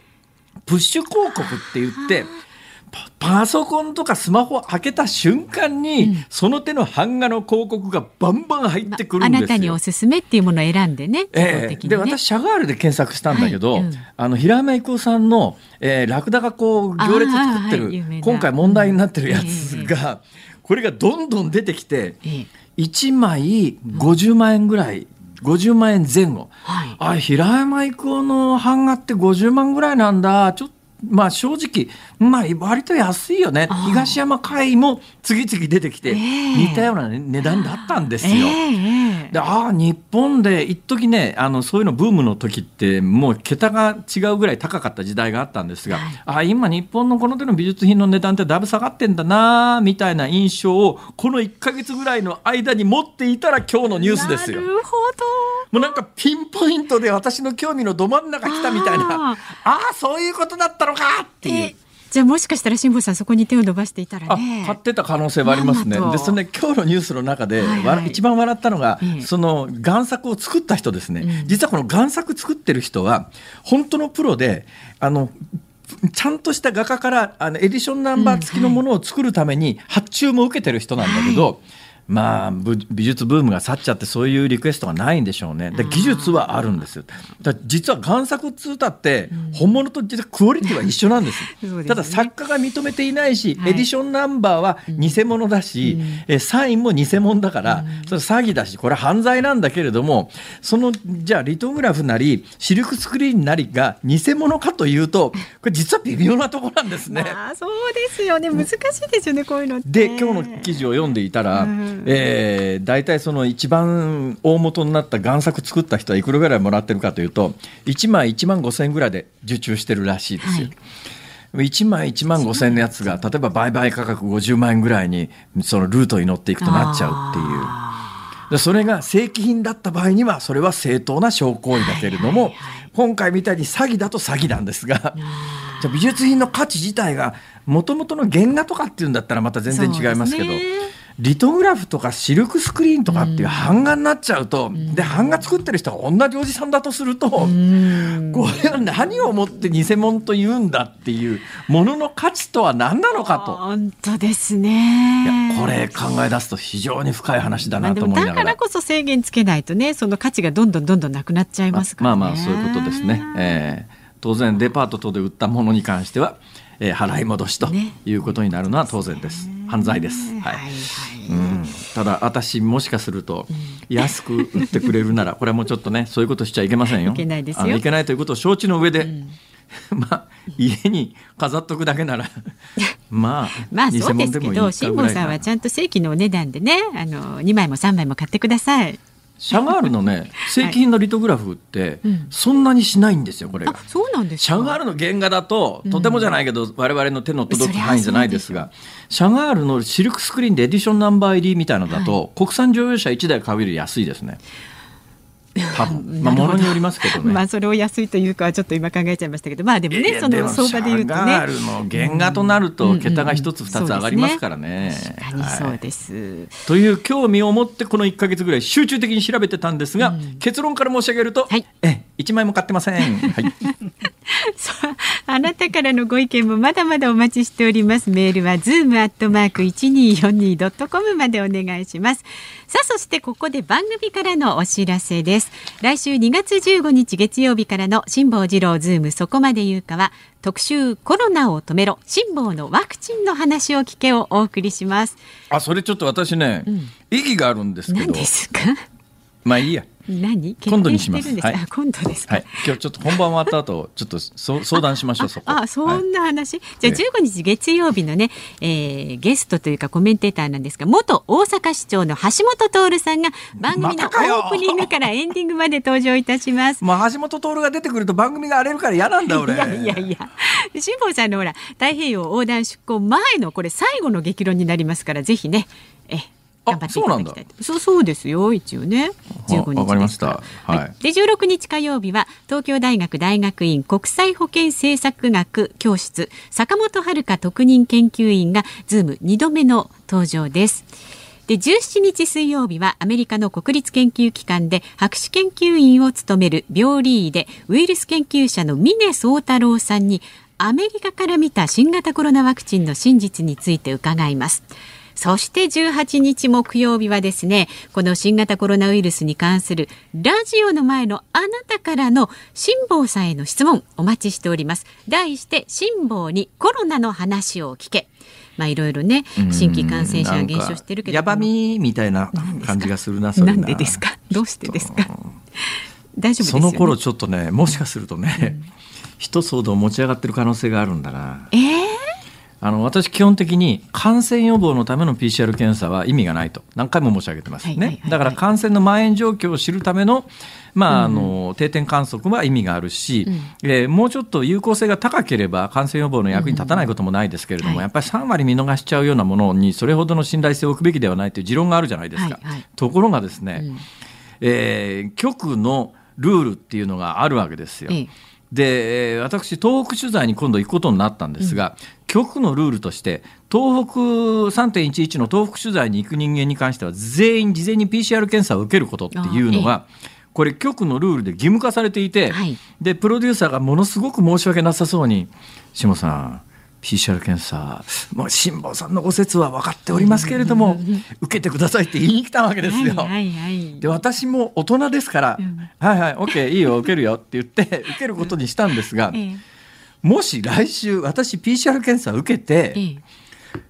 プッシュ広告って言って。パソコンとかスマホを開けた瞬間に、うん、その手の版画の広告がバンバン入ってくるんですよ、まあ、なたにおすすめっていうものを選んでね。えー、で私シャガールで検索したんだけど、はい。うん、あの平山郁夫さんの、えー、ラクダがこう行列作ってる、はい、今回問題になってるやつが、これがどんどん出てきて、えー、1枚50万円ぐらい。50万円前後、はい、あ平山郁夫の版画って50万ぐらいなんだ。ちょっまあ正直、まあ割と安いよね。東山会も次々出てきて、似たような値段だったんですよ。えー、で、ああ、日本で一時ね、あの、そういうのブームの時って、もう桁が違うぐらい高かった時代があったんですが、はい、ああ、今日本のこの手の美術品の値段ってだいぶ下がってんだな、みたいな印象を、この1か月ぐらいの間に持っていたら今日のニュースですよ。なるほど。もうなんかピンポイントで私の興味のど真ん中来たみたいなああそういうことだったのかっていう。じゃあもしかしたら辛坊さんそこに手を伸ばしていたらね。買ってた可能性はありますね。でそのね今日のニュースの中で、はいはい、一番笑ったのが、その贋作を作った人ですね、うん、実はこの贋作作ってる人は本当のプロであのちゃんとした画家からあのエディションナンバー付きのものを作るために発注も受けてる人なんだけど。はいまあ、美術ブームが去っちゃってそういうリクエストがないんでしょうね。で技術はあるんですよ。だ実は贋作っつうたって本物と実はクオリティは一緒なんです ね、ただ作家が認めていないし、はい、エディションナンバーは偽物だし、うん、えサインも偽物だから、うん、それ詐欺だしこれ犯罪なんだけれどもそのじゃあリトグラフなりシルクスクリーンなりが偽物かというとこれ実は微妙なところなんですね。あそうですよね。難しいですよねこういうので今日の記事を読んでいたら、うんえー、大体その一番大元になった贋作作った人はいくらぐらいもらってるかというと1枚1万5千円ぐらいで受注してるらしいですよ。はい。1枚1万5千円のやつが例えば売買価格50万円ぐらいにそのルートに乗っていくとなっちゃうっていう。でそれが正規品だった場合にはそれは正当な商行為だけれども、今回みたいに詐欺だと詐欺なんですがじゃ美術品の価値自体がもともとの原画とかっていうんだったらまた全然違いますけど。リトグラフとかシルクスクリーンとかっていう版画になっちゃうと、うん、で版画作ってる人が同じおじさんだとすると、うん、これは何をもって偽物と言うんだっていうものの価値とは何なのかと。本当ですね。いやこれ考え出すと非常に深い話だなと思いながら、だからこそ制限つけないとねその価値がどんどんどんどんなくなっちゃいますから、ね、まあまあそういうことですね、えー、当然デパート等で売ったものに関してはえー、払い戻しということになるのは当然です。ね、犯罪です。はい。はいはいうん、ただ私もしかすると安く売ってくれるなら これはもうちょっとねそういうことしちゃいけませんよ。いけないですよ。いけないということを承知の上で、うん、まあ家に飾っとくだけなら まあまあそうですけど辛坊さんはちゃんと正規のお値段でねあの2枚も3枚も買ってください。シャガールのね正規品のリトグラフってそんなにしないんですよこれが。そうなんですシャガールの原画だととてもじゃないけど、うん、我々の手の届く範囲じゃないですがシャガールのシルクスクリーンでエディションナンバー入りみたいなのだと、はい、国産乗用車1台買うより安いですね。多分 まあものによりますけどね。まあそれを安いというかちょっと今考えちゃいましたけど、まあでもねその相場で言うとね。の原画となると桁が一つ二つ上がりますからね。確かにそうです、という興味を持ってこの一か月ぐらい集中的に調べてたんですが、結論から申し上げると、はい、え一枚も買ってません。はい。あなたからのご意見もまだまだお待ちしております。メールはズームアットマーク一二四二ドットコムまでお願いします。さあそしてここで番組からのお知らせです。来週2月15日月曜日からの辛坊治郎ズームそこまで言うかは特集コロナを止めろ辛坊のワクチンの話を聞けをお送りします。あそれちょっと私ね、うん、意義があるんですけど。何ですか？まあいいや。何？今度にします。はい、今度ですか、はい、今日ちょっと本番終わった後、ちょっとそ相談しましょう。そあ、そんな話。はい、じゃあ十五日月曜日のね、えー、ゲストというかコメンテーターなんですが、元大阪市長の橋下徹さんが番組のオープニングからエンディングまで登場いたします。もう橋下徹が出てくると番組が荒れるから嫌なんだ俺。いやいやいや。辛坊さんのほら太平洋横断出港前のこれ最後の激論になりますからぜひね。え頑張っていただきたいそうそうですよ一応ね。15日わかりました。はい、はい、で16日火曜日は東京大学大学院国際保健政策学教室坂元晴香特任研究員がズーム2度目の登場です。で17日水曜日はアメリカの国立研究機関で博士研究員を務める病理医でウイルス研究者の峰宗太郎さんにアメリカから見た新型コロナワクチンの真実について伺います。そして18日木曜日はですね、この新型コロナウイルスに関するラジオの前のあなたからの辛坊さんへの質問お待ちしております。題して辛坊にコロナの話を聞け。まあいろいろね新規感染者が減少してるけど。やばみみたいな感じがするななんでですか？どうしてですか？大丈夫、ね、その頃ちょっとねもしかするとね、うん、一騒動持ち上がってる可能性があるんだな。えー？あの私基本的に感染予防のための PCR 検査は意味がないと。何回も申し上げてます。ね、だから感染の蔓延状況を知るための,、まあ、あの定点観測は意味があるし、うん、えー、もうちょっと有効性が高ければ感染予防の役に立たないこともないですけれども、うんはい、やっぱり3割見逃しちゃうようなものにそれほどの信頼性を置くべきではないという持論があるじゃないですか。はいはい、ところがですね、うん、えー、局のルールっていうのがあるわけですよ。ええで私東北取材に今度行くことになったんですが、うん、局のルールとして東北3.11の東北取材に行く人間に関しては全員事前に PCR 検査を受けることっていうのが、これ局のルールで義務化されていて、はい、でプロデューサーがものすごく申し訳なさそうに「下さん PCR 検査、もう辛坊さんのご説は分かっておりますけれども、受けてくださいって言いに来たわけですよ。はいはいはい、で私も大人ですから、うん、はいはい OK いいよ受けるよって言って受けることにしたんですが、ええ、もし来週私 PCR 検査受けて、え、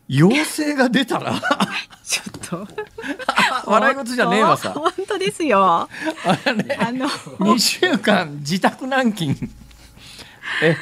陽性が出たら ちょっと。笑い事じゃねえわさ。本当ですよ。あれねあの。2週間自宅軟禁。え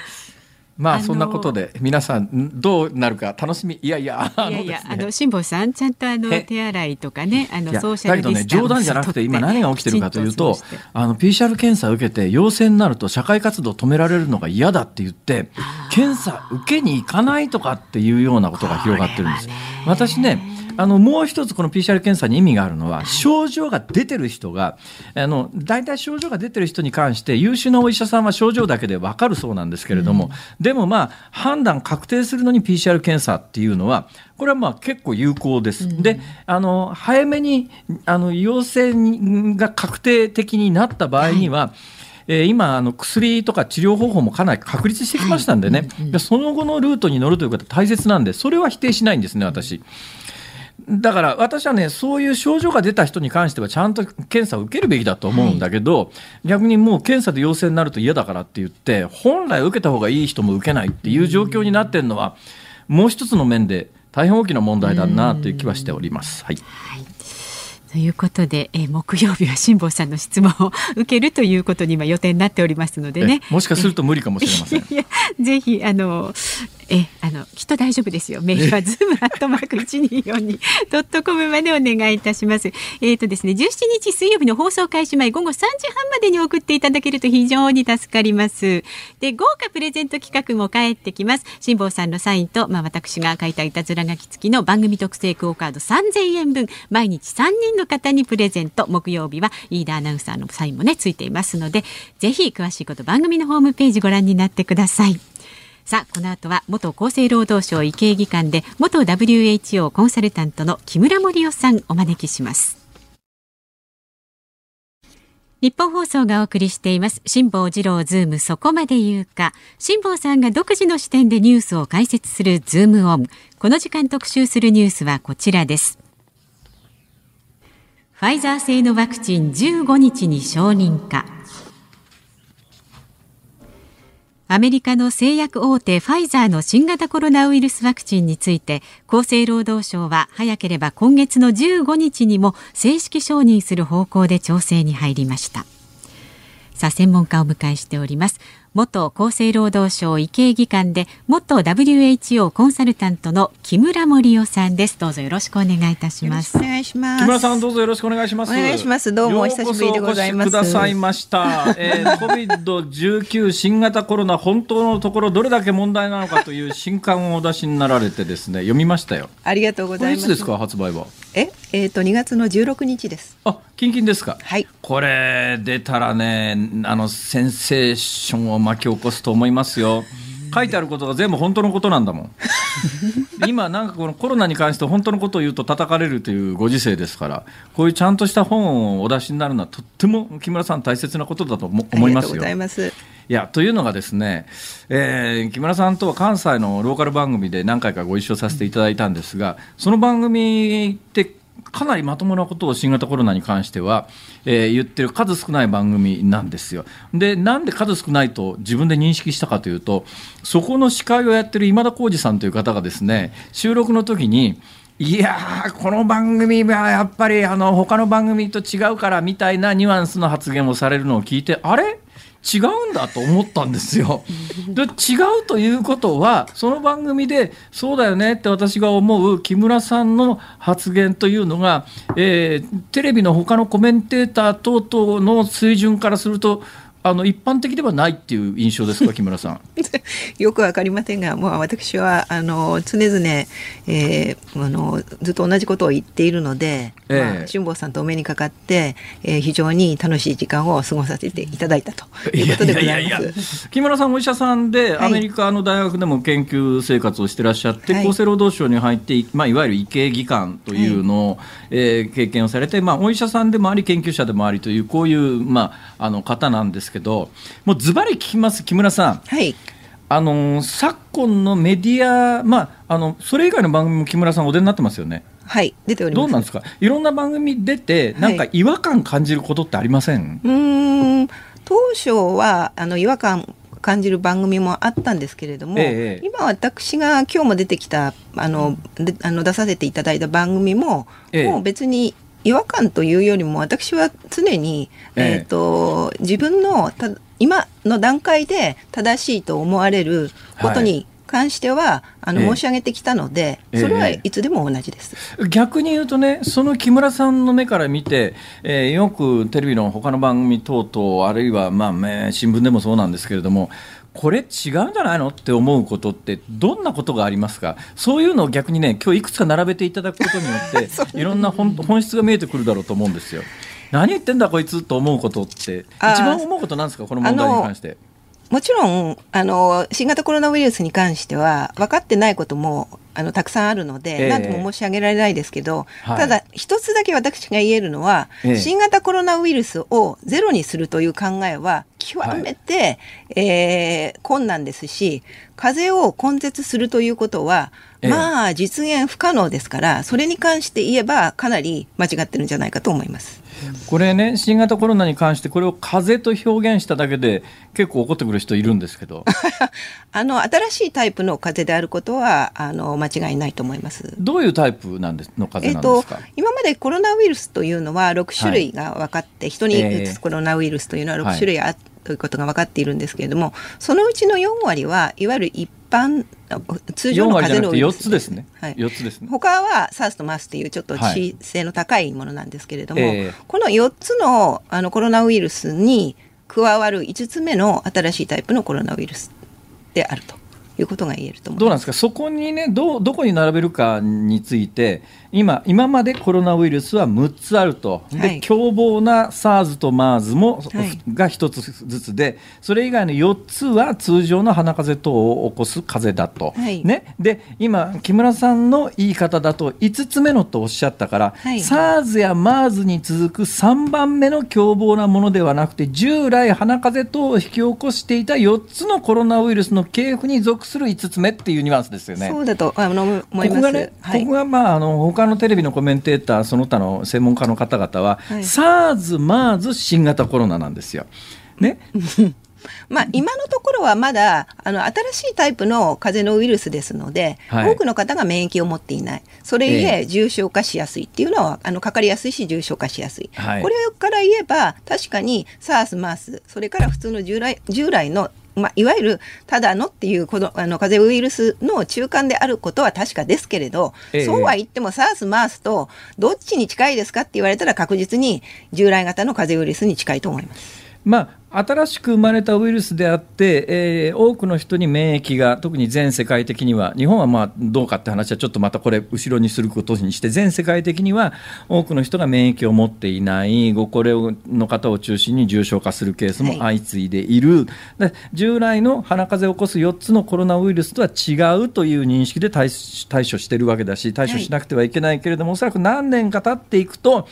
まあそんなことで皆さんどうなるか楽しみ。いやいやいやいや、あの辛坊さんちゃんとあの手洗いとかねあのソーシャルディスタンス、ね、冗談じゃなくて今何が起きてるかというとあの PCR 検査を受けて陽性になると社会活動を止められるのが嫌だって言って検査受けに行かないとかっていうようなことが広がってるんです。私ねあのもう一つこの PCR 検査に意味があるのは症状が出てる人があの大体症状が出てる人に関して優秀なお医者さんは症状だけで分かるそうなんですけれども、うん、でもまあ判断確定するのに PCR 検査っていうのはこれはまあ結構有効です。うん、であの早めにあの陽性が確定的になった場合には、はい。えー、今あの薬とか治療方法もかなり確立してきましたんでね、はいうんうん、その後のルートに乗るということは大切なんでそれは否定しないんですね私。だから私はね、そういう症状が出た人に関しては、ちゃんと検査を受けるべきだと思うんだけど、はい、逆にもう検査で陽性になると嫌だからって言って、本来受けた方がいい人も受けないっていう状況になってるのは、もう一つの面で大変大きな問題だなという気はしております。はい、はいということで、えー、木曜日は辛坊さんの質問を受けるということに今予定になっておりますのでね。もしかすると無理かもしれません。いやぜひあのえあのきっと大丈夫ですよ。メールはズームアットマーク一二四二ドットコムまでお願いいたします。えっ、ー、とですね、十七日水曜日の放送開始前午後三時半までに送っていただけると非常に助かります。で豪華プレゼント企画も帰ってきます。辛坊さんのサインとまあ私が書いたいたずら書き付きの番組特製クオカード三千円分毎日三人の方にプレゼント。木曜日は飯田アナウンサーのサインもねついていますので、ぜひ詳しいこと番組のホームページご覧になってください。さあこの後は元厚生労働省医系技官で元 WHO コンサルタントの木村盛夫さんお招きします。ニッポン放送がお送りしています。辛坊治郎ズームそこまで言うか。辛坊さんが独自の視点でニュースを解説するズームオン。この時間特集するニュースはこちらです。ファイザー製のワクチン15日に承認か。アメリカの製薬大手ファイザーの新型コロナウイルスワクチンについて厚生労働省は早ければ今月の15日にも正式承認する方向で調整に入りました。さあ専門家を迎えしております。元厚生労働省医系技官で元 WHO コンサルタントの木村盛夫さんです。どうぞよろしくお願いいたします。お願いします。木村さんどうぞよろしくお願いします。お願いしますどうもお久しぶりでございますくださいました、えー、COVID-19 新型コロナ本当のところどれだけ問題なのかという新刊をお出しになられてですね読みましたよ。ありがとうございます。いつですか発売は？ええっ、ー、と2月の16日です。あ近々ですか。はい。これ出たらねあのセンセーションを巻き起こすと思いますよ。書いてあることが全部本当のことなんだもん。今なんかこのコロナに関して本当のことを言うと叩かれるというご時世ですからこういうちゃんとした本をお出しになるのはとっても木村さん大切なことだと思いますよ。いやというのがですね、えー、木村さんとは関西のローカル番組で何回かご一緒させていただいたんですがその番組ってかなりまともなことを新型コロナに関しては、えー、言ってる数少ない番組なんですよ。で、なんで数少ないと自分で認識したかというと、そこの司会をやってる今田耕司さんという方がですね、収録の時に、いやー、この番組はやっぱりあの他の番組と違うからみたいなニュアンスの発言をされるのを聞いて、あれ？違うんだと思ったんですよ。で違うということはその番組でそうだよねって私が思う木村さんの発言というのが、えー、テレビの他のコメンテーター等々の水準からするとあの一般的ではないっていう印象ですか木村さん？よくわかりませんが、もう私はあの常々、えー、あのずっと同じことを言っているので、えー、まあ、辛坊さんとお目にかかって、えー、非常に楽しい時間を過ごさせていただいたということでございます。木村さんお医者さんで、アメリカの大学でも研究生活をしてらっしゃって、はい、厚生労働省に入って、まあ、いわゆる医系技官というのを、はい、えー、経験をされて、まあ、お医者さんでもあり研究者でもありというこういう、まあ、あの方なんですけどもうズバリ聞きます木村さん。はい。あの昨今のメディア、まあ、あのそれ以外の番組も木村さんお出になってますよね。はい出ておりどうなんですか？いろんな番組出てなんか違和感感じることってありません、はい、うん。当初はあの違和感感じる番組もあったんですけれども、ええ、今私が今日も出てきたあのであの出させていただいた番組も、え、もう別に違和感というよりも私は常に、えーと自分のた今の段階で正しいと思われることに関しては、はい、あの申し上げてきたので、えー、それはいつでも同じです、えー、逆に言うとね、その木村さんの目から見て、えー、よくテレビの他の番組等々、あるいは、まあ、新聞でもそうなんですけれども、これ違うんじゃないのって思うことってどんなことがありますか？そういうのを逆にね今日いくつか並べていただくことによって いろんな本本質が見えてくるだろうと思うんですよ。何言ってんだこいつと思うことって一番思うことなんですか？この問題に関して。もちろんあの新型コロナウイルスに関しては分かってないこともあのたくさんあるので、えー、何とも申し上げられないですけど、はい、ただ一つだけ私が言えるのは、えー、新型コロナウイルスをゼロにするという考えは極めて、はい、えー、困難ですし風邪を根絶するということはまあ実現不可能ですからそれに関して言えばかなり間違ってるんじゃないかと思います。これね新型コロナに関してこれを風邪と表現しただけで結構怒ってくる人いるんですけど。あの新しいタイプの風邪であることはあの間違いないと思います。どういうタイプなんですの風邪なんですか、えーと、今までコロナウイルスというのは6種類が分かって、はい、人にうつコロナウイルスというのは6種類あっということが分かっているんですけれども、そのうちの4割はいわゆる一般通常の風邪のウイルスですね。はい、4つですね。他は SARS と MARS というちょっと致死性の高いものなんですけれども、はいえー、この4つのあのコロナウイルスに加わる5つ目の新しいタイプのコロナウイルスであると。いうことが言えるとどうなんですか、そこにねど、どこに並べるかについて、今、今までコロナウイルスは6つあると、で、はい、凶暴な SARS と MERS も、はい、が1つずつで、それ以外の4つは通常の鼻風邪等を起こす風邪だと、はい、ね、で今、木村さんの言い方だと、5つ目のとおっしゃったから、はい、SARS や MERS に続く3番目の凶暴なものではなくて、従来、鼻風邪等を引き起こしていた4つのコロナウイルスの系譜に属する5つ目っていうニュアンスですよね。そうだと思います。ここがね、はい、ここがまああの他のテレビのコメンテーターその他の専門家の方々は、はい、SARS、MERS 新型コロナなんですよ。ね。まあ、今のところはまだあの新しいタイプの風邪のウイルスですので、はい、多くの方が免疫を持っていない。それゆえ重症化しやすいっていうのはあのかかりやすいし重症化しやすい、はい、これから言えば確かに SARS、MARS それから普通の従来従来のまあ、いわゆるただのっていうこのあの風邪ウイルスの中間であることは確かですけれど、ええ、そうは言っても SARS、MERS とどっちに近いですかって言われたら確実に従来型の風邪ウイルスに近いと思います。まあ、新しく生まれたウイルスであって、えー、多くの人に免疫が、特に全世界的には、日本はまあどうかって話はちょっとまたこれ、後ろにすることにして、全世界的には多くの人が免疫を持っていない、ご高齢の方を中心に重症化するケースも相次いでいる、はい、従来の鼻風邪を起こす4つのコロナウイルスとは違うという認識で対対処しているわけだし、対処しなくてはいけないけれども、はい、おそらく何年か経っていくと、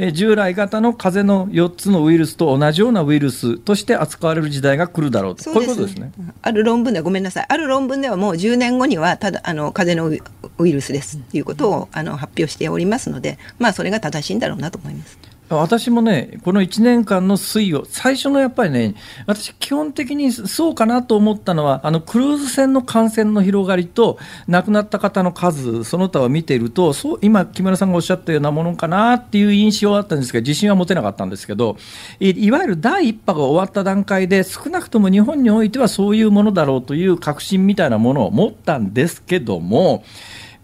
え従来型の風邪の4つのウイルスと同じようなウイルスとして扱われる時代が来るだろうと、こういうことですね。ある論文では、ごめんなさい、ある論文ではもう10年後には、ただあの風邪のウイルスですっていうことをあの発表しておりますので、まあ、それが正しいんだろうなと思います。私もね、この1年間の推移を、最初のやっぱりね、私、基本的にそうかなと思ったのは、あのクルーズ船の感染の広がりと、亡くなった方の数、その他を見ていると、そう今、木村さんがおっしゃったようなものかなっていう印象はあったんですが、自信は持てなかったんですけど、いわゆる第1波が終わった段階で、少なくとも日本においてはそういうものだろうという確信みたいなものを持ったんですけども、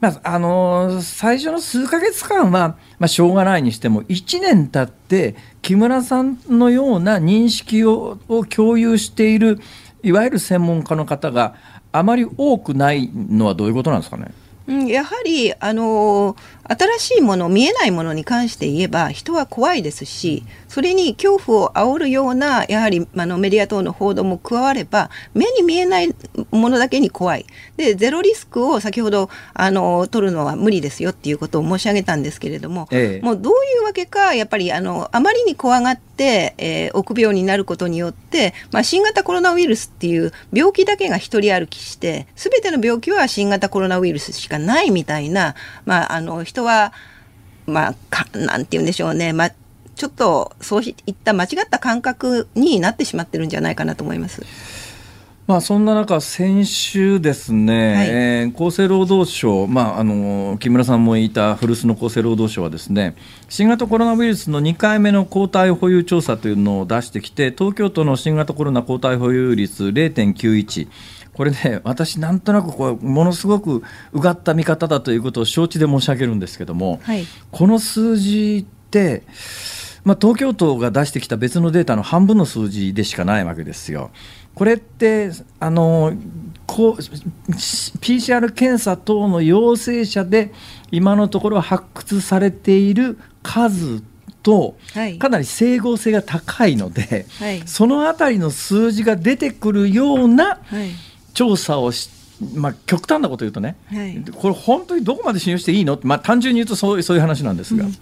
まあ、あの、最初の数ヶ月間は、まあ、しょうがないにしても1年経って木村さんのような認識を共有しているいわゆる専門家の方があまり多くないのはどういうことなんですかね？やはり、あの、新しいもの見えないものに関して言えば人は怖いですしそれに恐怖を煽るようなやはりあのメディア等の報道も加われば目に見えないものだけに怖い。でゼロリスクを先ほどあの取るのは無理ですよっていうことを申し上げたんですけれども、ええ、もうどういうわけかやっぱりあのあまりに怖がって、えー、臆病になることによって、まあ、新型コロナウイルスっていう病気だけが一人歩きして全ての病気は新型コロナウイルスしかないみたいな、まあ、あの人は、まあ、かなんて言うんでしょうね、まあ、ちょっとそういった間違った感覚になってしまってるんじゃないかなと思います。まあ、そんな中、先週ですね、はい、えー、厚生労働省、まあ、あの木村さんもいた古巣の厚生労働省はですね新型コロナウイルスの2回目の抗体保有調査というのを出してきて東京都の新型コロナ抗体保有率0.91これね、私、なんとなくこうものすごくうがった見方だということを承知で申し上げるんですけども、はい、この数字って、まあ、東京都が出してきた別のデータの半分の数字でしかないわけですよ。これってあのこう PCR 検査等の陽性者で今のところ発掘されている数と、かなり整合性が高いので、はい、そのあたりの数字が出てくるような、はい調査をしまあ、極端なこと言うとね、はい、これ本当にどこまで信用していいの？まあ、単純に言うとそうそういう話なんですが、うん、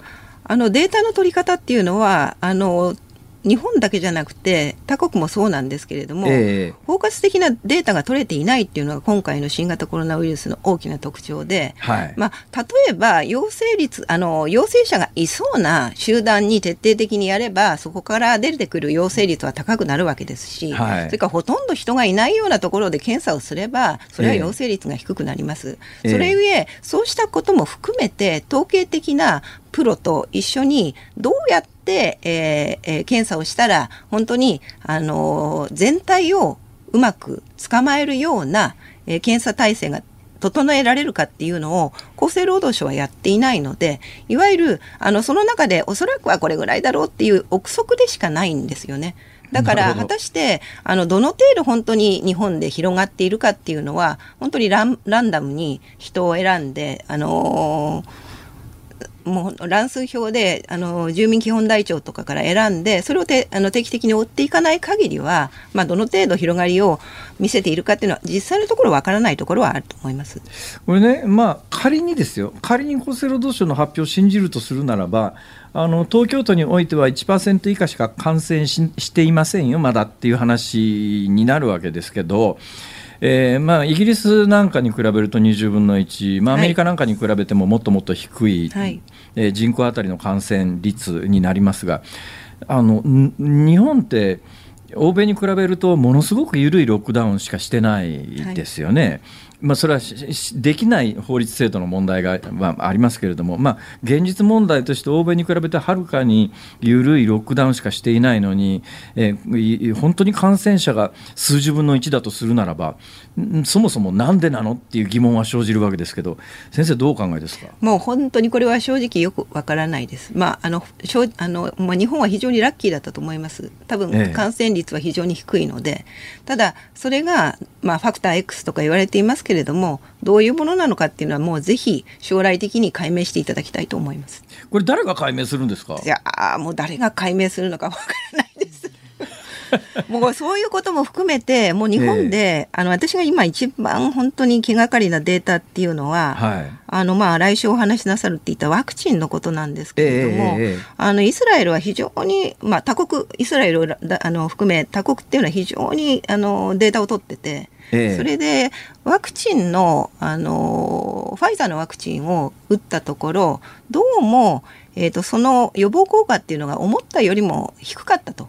あのデータの取り方っていうのはあの日本だけじゃなくて他国もそうなんですけれども、えー、包括的なデータが取れていないっていうのが今回の新型コロナウイルスの大きな特徴で、はい、まあ、例えば陽性率あの陽性者がいそうな集団に徹底的にやればそこから出てくる陽性率は高くなるわけですし、はい、それからほとんど人がいないようなところで検査をすればそれは陽性率が低くなります。えー、それゆえそうしたことも含めて統計的なプロと一緒にどうやって、えーえー、検査をしたら本当に、あのー、全体をうまく捕まえるような、えー、検査体制が整えられるかっていうのを厚生労働省はやっていないのでいわゆるあのその中でおそらくはこれぐらいだろうっていう憶測でしかないんですよね。だから果たしてあのどの程度本当に日本で広がっているかっていうのは本当にランダムに人を選んであのーもう乱数表であの住民基本台帳とかから選んでそれをてあの定期的に追っていかない限りは、まあ、どの程度広がりを見せているかっていうのは実際のところわからないところはあると思います。これね、まあ、仮にですよ。仮に厚生労働省の発表を信じるとするならばあの東京都においては1%以下しか感染ししていませんよ。まだっていう話になるわけですけど。えーまあ、イギリスなんかに比べると20分の1、まあ、アメリカなんかに比べてももっともっと低い、はい、えー、人口当たりの感染率になりますがあの日本って欧米に比べるとものすごく緩いロックダウンしかしてないですよね。はいまあ、それはできない法律制度の問題が、まあ、ありますけれども、まあ、現実問題として欧米に比べてはるかに緩いロックダウンしかしていないのに、えー、本当に感染者が数十分の1だとするならばそもそもなんでなのっていう疑問は生じるわけですけど先生どうお考えですか？もう本当にこれは正直よくわからないです。まああのあのまあ、日本は非常にラッキーだったと思います。多分感染率は非常に低いので、ええ、ただそれが、まあ、ファクター X とか言われていますけれどもどういうものなのかっていうのはもうぜひ将来的に解明していただきたいと思います。これ誰が解明するんですか？いやもう誰が解明するのかわからないです。もうそういうことも含めて、もう日本で、えー、あの私が今一番本当に気がかりなデータっていうのは、はい、あのまあ来週お話しなさるって言ったワクチンのことなんですけれども、えー、あのイスラエルは非常に、まあ、他国イスラエルをあの含め他国っていうのは非常にあのデータを取ってて。えそれでワクチンのあのファイザーのワクチンを打ったところどうも、えーとその予防効果っていうのが思ったよりも低かったと。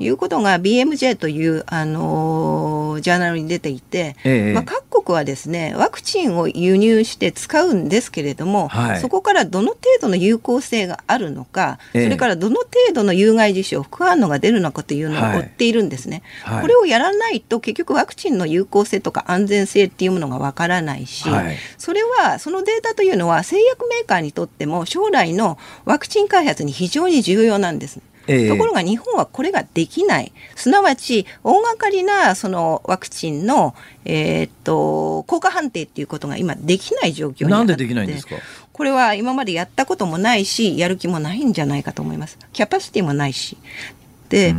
いうことが BMJ という、あのー、ジャーナルに出ていて、ええ、まあ、各国はですねワクチンを輸入して使うんですけれども、はい、そこからどの程度の有効性があるのか、え、それからどの程度の有害事象副反応が出るのかというのを追っているんですね、はい、これをやらないと結局ワクチンの有効性とか安全性っていうものがわからないし、はい、それはそのデータというのは製薬メーカーにとっても将来のワクチン開発に非常に重要なんです。えー、ところが日本はこれができない。すなわち、大掛かりなそのワクチンの、えー、っと、効果判定っていうことが今できない状況になんでできないんですか？これは今までやったこともないし、やる気もないんじゃないかと思います。キャパシティもないし。で、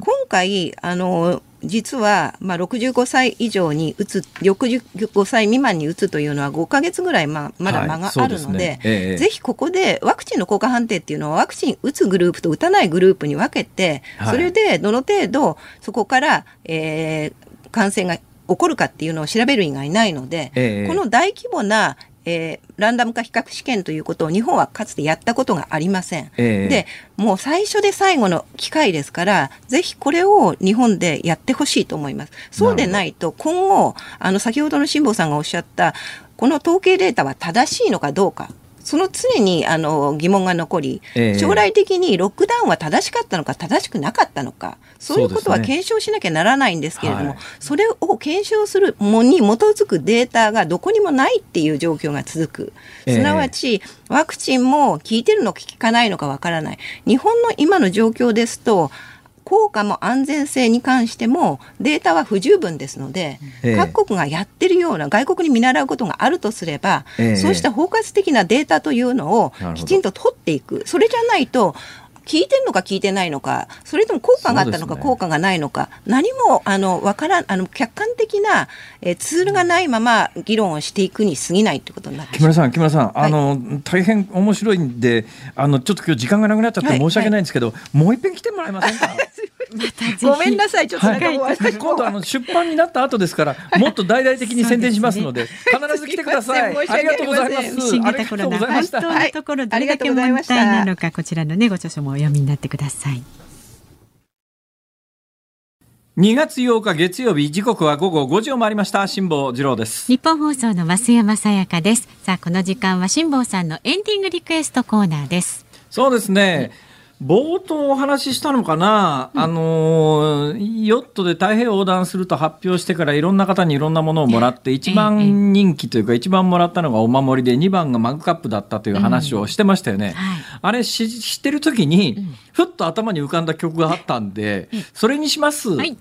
今回、あの、実は、まあ、65歳以上に打つ、65歳未満に打つというのは5か月ぐらい、まあ、まだ間があるので、はいでね。ええ、ぜひここでワクチンの効果判定っていうのはワクチン打つグループと打たないグループに分けて、それでどの程度そこから、えー、感染が起こるかっていうのを調べる以外ないので、え、この大規模なえー、ランダム化比較試験ということを日本はかつてやったことがありません。えー、で、もう最初で最後の機会ですから、ぜひこれを日本でやってほしいと思います。そうでないと、今後、あの、先ほどの辛坊さんがおっしゃった、この統計データは正しいのかどうか、その常にあの疑問が残り、えー、将来的にロックダウンは正しかったのか正しくなかったのかそういうことは検証しなきゃならないんですけれどもそ、ねはい、それを検証するもに基づくデータがどこにもないっていう状況が続く。すなわち、ワクチンも効いてるのか効かないのかわからない。日本の今の状況ですと効果も安全性に関してもデータは不十分ですので、え各国がやってるような外国に見習うことがあるとすれば、え、そうした包括的なデータというのをきちんと取っていく。それじゃないと効いてるのか効いてないのかそれとも効果があったのか、効果がないのか何もあのわからあの客観的な、えー、ツールがないまま議論をしていくに過ぎないってことになって木村さん木村さん、はい、あの大変面白いんであのちょっと今日時間がなくなっちゃって申し訳ないんですけど、はいはい、もう一遍来てもらえませんか？ごめんなさい、ちょっと、はい、今度あの出版になった後ですから、もっと大々的に宣伝しますので、必ず来てください。ありがとうございます。新型コロナ、本当のところどれだけ問題なのか、こちらのねご著書もお読みになってください。2月8日月曜日時刻は午後5時を回りました。辛坊治郎です。日本放送の増山さやかです。さあこの時間は辛坊さんのエンディングリクエストコーナーです。そうですね、冒頭お話ししたのかな、うん、あのヨットで太平洋横断すると発表してからいろんな方にいろんなものをもらって一番人気というか一番もらったのがお守りで2番がマグカップだったという話をしてましたよね。うんはい、あれ知ってる時にふっと頭に浮かんだ曲があったんでそれにします。はい、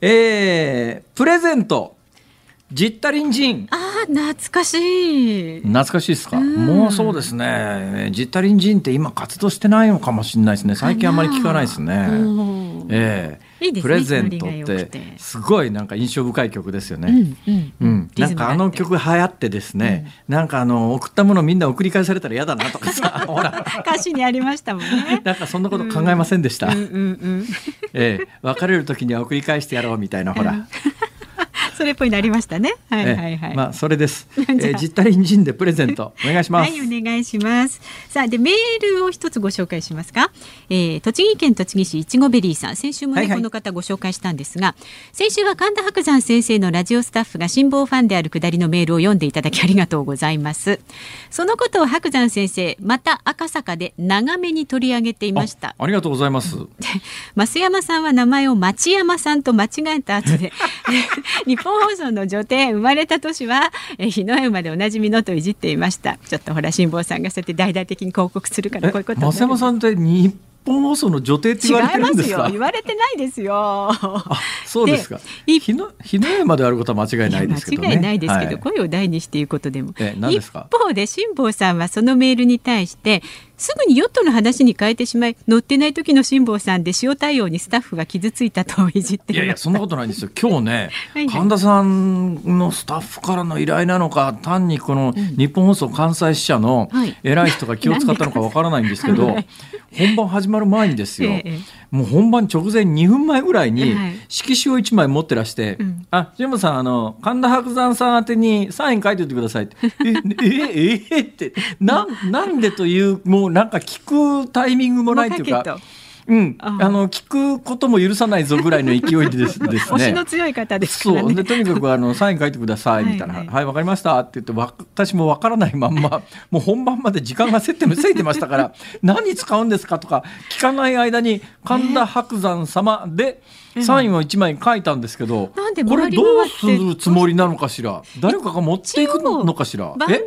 えー、プレゼントジッタリンジン。ああ、懐かしい。懐かしいですか？もうそうですね。ジッタリンジンって今活動してないのかもしれないですね。最近あんまり聞かないですね。ええーね、プレゼントってすごいなんか印象深い曲ですよね。うん、うん、なんかあの曲流行ってですね、うん、なんかあの送ったものみんな送り返されたら嫌だなとかさ、ほら歌詞にありましたもんね。なんかそんなこと考えませんでした。ええ、別れる時には送り返してやろうみたいなほら。それっぽいなりましたね。はいはいはい。まあそれです。えー、ジッタリンジンでプレゼントお願いします。はいお願いします。さあでメールを一つご紹介しますか。えー、栃木県栃木市いちごベリーさん先週もね、はいはい、この方ご紹介したんですが、先週は神田伯山先生のラジオスタッフが辛坊ファンであるくだりのメールを読んでいただきありがとうございます。そのことを伯山先生また赤坂で長めに取り上げていました。ありがとうございます。増山さんは名前を町山さんと間違えた後で 日本放送の女帝生まれた年は日の絵馬でおなじみのといじっていました。ちょっとほら辛坊さんがそうやって大々的に広告するからこういうこと増山さんって日本放送の女帝って言われてるんですか？言われてないですよ。そうですか。日の日の絵まであることは間違いないですけど、ね、間違いないですけど、はい、声を大にして言うことでも。え何ですか？一方で辛坊さんはそのメールに対してすぐにヨットの話に変えてしまい乗ってない時の辛坊さんで塩対応にスタッフが傷ついたといじっていやいやそんなことないんですよ。今日ねはい、神田さんのスタッフからの依頼なのか単にこの日本放送関西支社の偉い人が気を使ったのかわからないんですけど、はい、本番始まる前にですよ、ええ、もう本番直前2分前ぐらいに色紙を1枚持ってらして「はい、あ辛坊さんあの神田伯山さん宛てにサイン書いておいてください」って「ええええってななんで?」というもうなんか聞くタイミングもないというか。うん、あの聞くことも許さないぞぐらいの勢いでですですね。推しの強い方ですから、ね、そうでとにかくあの サイン書いてくださいみたいな「はいわ、はい、かりました」って言って私もわからないまんま もう本番まで時間がせってせいてましたから「何使うんですか?」とか聞かない間に神田伯山様で。えーサインを一枚書いたんですけど、うん、これどうするつもりなのかしら？誰かが持っていくのかしら？番組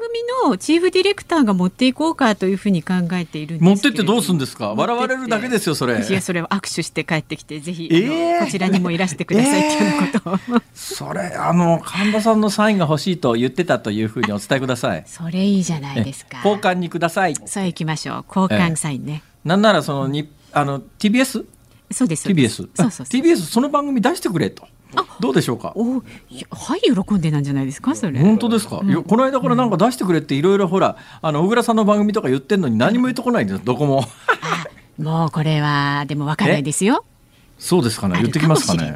のチーフディレクターが持っていこうかというふうに考えているんです持ってってどうするんですか？笑われるだけですよそれ。いやそれを握手して帰ってきてぜひ、えー、こちらにもいらしてくださいっていうことを、えー、それあの神田さんのサインが欲しいと言ってたというふうにお伝えください。それいいじゃないですか。交換にください。さあ行きましょう。交換サインね、えー、なんならそのにあの TBS そうです TBS そうそう TBS その番組出してくれと。どうでしょうか？おはい喜んでなんじゃないですかそれ。本当ですか？うん、この間からなんか出してくれっていろいろほらあの小倉さんの番組とか言ってんのに何も言ってこないんですどこも。もうこれはでもわかんないですよ。そうですかね。言ってきますかね。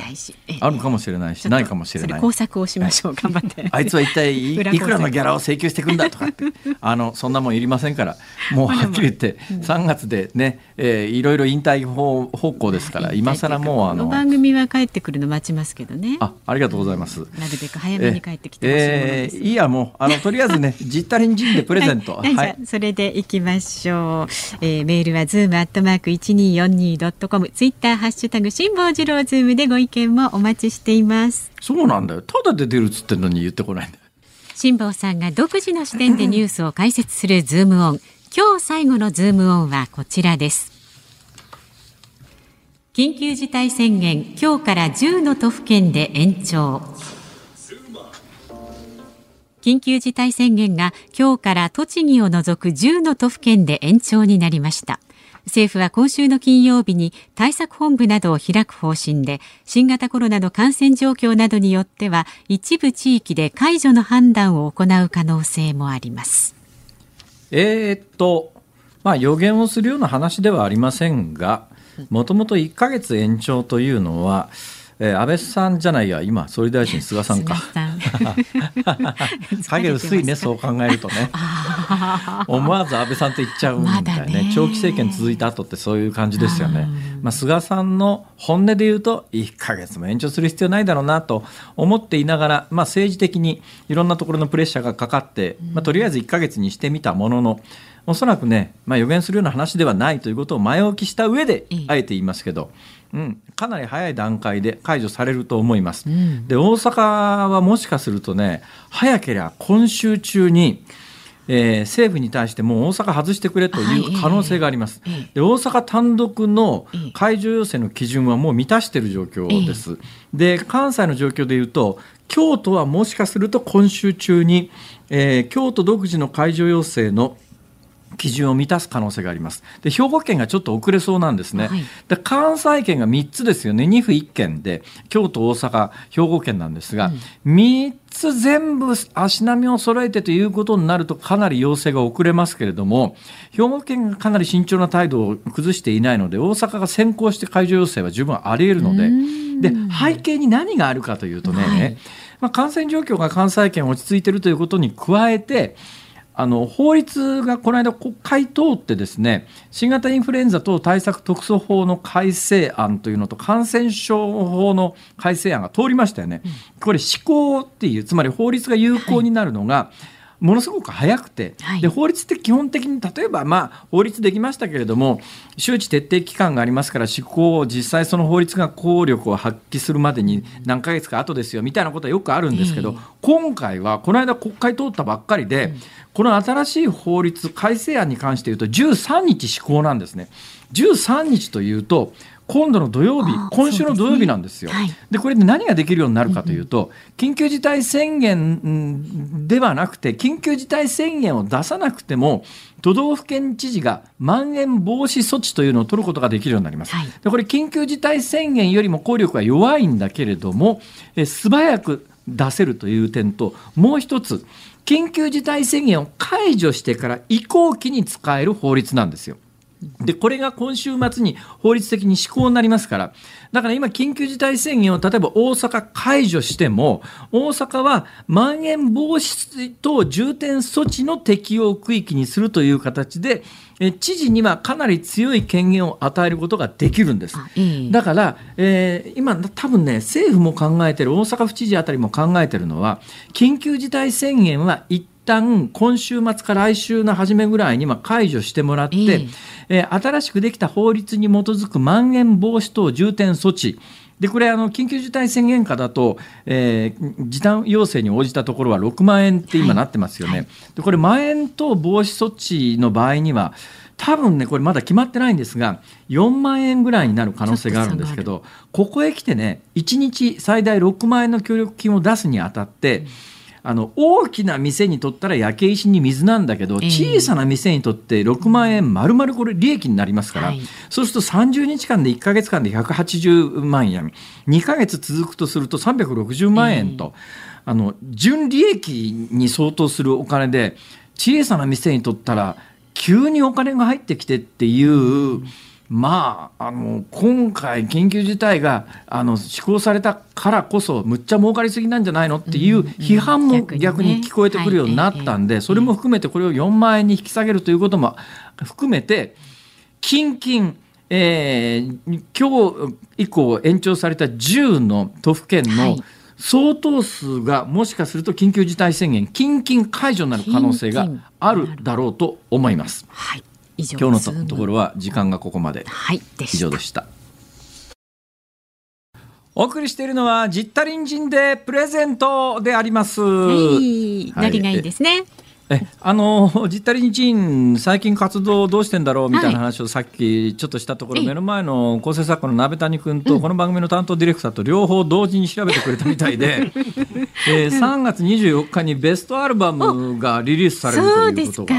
あるかもしれないしないかもしれない。工作をしましょう。頑張って。あいつは一体い くらのギャラを請求していくんだとかって あのそんなもんいりませんから。もうはっきり言って3月でね、えー、いろいろ引退方方向ですから今更もうあの番組は帰ってくるの待ちますけどね。あありがとうございます。なるべく早めに帰ってきてほしいえー、いいやもうあのとりあえずねジッタリンジンでプレゼント。はい、はい、それでいきましょう、えー、メールはズームアットマーク 1242.com ツイッターハッシュタグ辛坊治郎ズームでご意見もお待ちしています。そうなんだよ。ただで出るっつってんのに言ってこないんだよ。辛坊さんが独自の視点でニュースを解説するズームオン。今日最後のズームオンはこちらです。緊急事態宣言今日から10の都府県で延長。緊急事態宣言が今日から栃木を除く10の都府県で延長になりました政府は今週の金曜日に対策本部などを開く方針で新型コロナの感染状況などによっては一部地域で解除の判断を行う可能性もあります。えー、っとまあ予言をするような話ではありませんがもともと1か月延長というのはえー、安倍さんじゃないや今総理大臣菅さんか。影薄いねそう考えるとね。思わず安倍さんと言っちゃうみたいなねね、長期政権続いた後ってそういう感じですよね、まあ、菅さんの本音で言うと1か月も延長する必要ないだろうなと思っていながら、まあ、政治的にいろんなところのプレッシャーがかかって、まあ、とりあえず1か月にしてみたもののおそらくね、まあ、予言するような話ではないということを前置きした上であえて言いますけど、うん、かなり早い段階で解除されると思います。うん、で大阪はもしかするとね早ければ今週中にえー、政府に対してもう大阪外してくれという可能性があります。はい、で大阪単独の解除要請の基準はもう満たしている状況です。で関西の状況でいうと京都はもしかすると今週中に、えー、京都独自の解除要請の基準を満たす可能性があります。で兵庫県がちょっと遅れそうなんですね。はい、で関西圏が3つですよね。2府1県で京都、大阪、兵庫県なんですが、うん、3つ全部足並みを揃えてということになるとかなり要請が遅れますけれども兵庫県がかなり慎重な態度を崩していないので大阪が先行して解除要請は十分あり得るのでで背景に何があるかというとね、はいまあ、感染状況が関西圏落ち着いているということに加えてあの法律がこの間国会通ってですね新型インフルエンザ等対策特措法の改正案というのと感染症法の改正案が通りましたよね。これ施行っていうつまり法律が有効になるのが、はいものすごく早くて、はい、で法律って基本的に例えば、まあ、法律できましたけれども周知徹底期間がありますから施行を実際その法律が効力を発揮するまでに何ヶ月か後ですよみたいなことはよくあるんですけど、えー、今回はこの間国会通ったばっかりで、うん、この新しい法律改正案に関して言うと13日施行なんですね。13日というと今度の土曜日、今週の土曜日なんですよ。で、ねはい、これで何ができるようになるかというと、緊急事態宣言ではなくて、緊急事態宣言を出さなくても、都道府県知事がまん延防止措置というのを取ることができるようになります。はい、でこれ緊急事態宣言よりも効力が弱いんだけれども、え素早く出せるという点と、もう一つ、緊急事態宣言を解除してから移行期に使える法律なんですよ。で、これが今週末に法律的に施行になりますから、だから今、緊急事態宣言を例えば大阪解除しても、大阪はまん延防止等重点措置の適用区域にするという形で、知事にはかなり強い権限を与えることができるんです。だから、えー、今、多分ね、政府も考えてる、大阪府知事あたりも考えてるのは、緊急事態宣言は一旦今週末から来週の初めぐらいに解除してもらって、えーえー、新しくできた法律に基づくまん延防止等重点措置。でこれあの緊急事態宣言下だと、えー、時短要請に応じたところは6万円って今なってますよね。はい、でこれまん延等防止措置の場合には多分ねこれまだ決まってないんですが4万円ぐらいになる可能性があるんですけどここへ来てね1日最大6万円の協力金を出すにあたって、うんあの大きな店にとったら焼け石に水なんだけど、小さな店にとって6万円丸々これ利益になりますから、はい、そうすると30日間で1か月間で180万円。2か月続くとすると360万円と、あの純利益に相当するお金で小さな店にとったら急にお金が入ってきてっていう。うんまあ、あの今回、緊急事態があの施行されたからこそ、むっちゃ儲かりすぎなんじゃないの？っていう批判も逆に聞こえてくるようになったんで、それも含めてこれを4万円に引き下げるということも含めて、近々、えー、今日以降延長された10の都府県の相当数がもしかすると緊急事態宣言、近々解除になる可能性があるだろうと思います。はい今日のところは時間がここまで、はい、以上でした。お送りしているのはジッタリンジンでプレゼントであります。はい、ノリがいいですね。えあのジッタリンジン最近活動どうしてんだろうみたいな話をさっきちょっとしたところ、はい、目の前の構成作家の鍋谷君と、この番組の担当ディレクターと両方同時に調べてくれたみたいで、えー、3月24日にベストアルバムがリリースされるということが。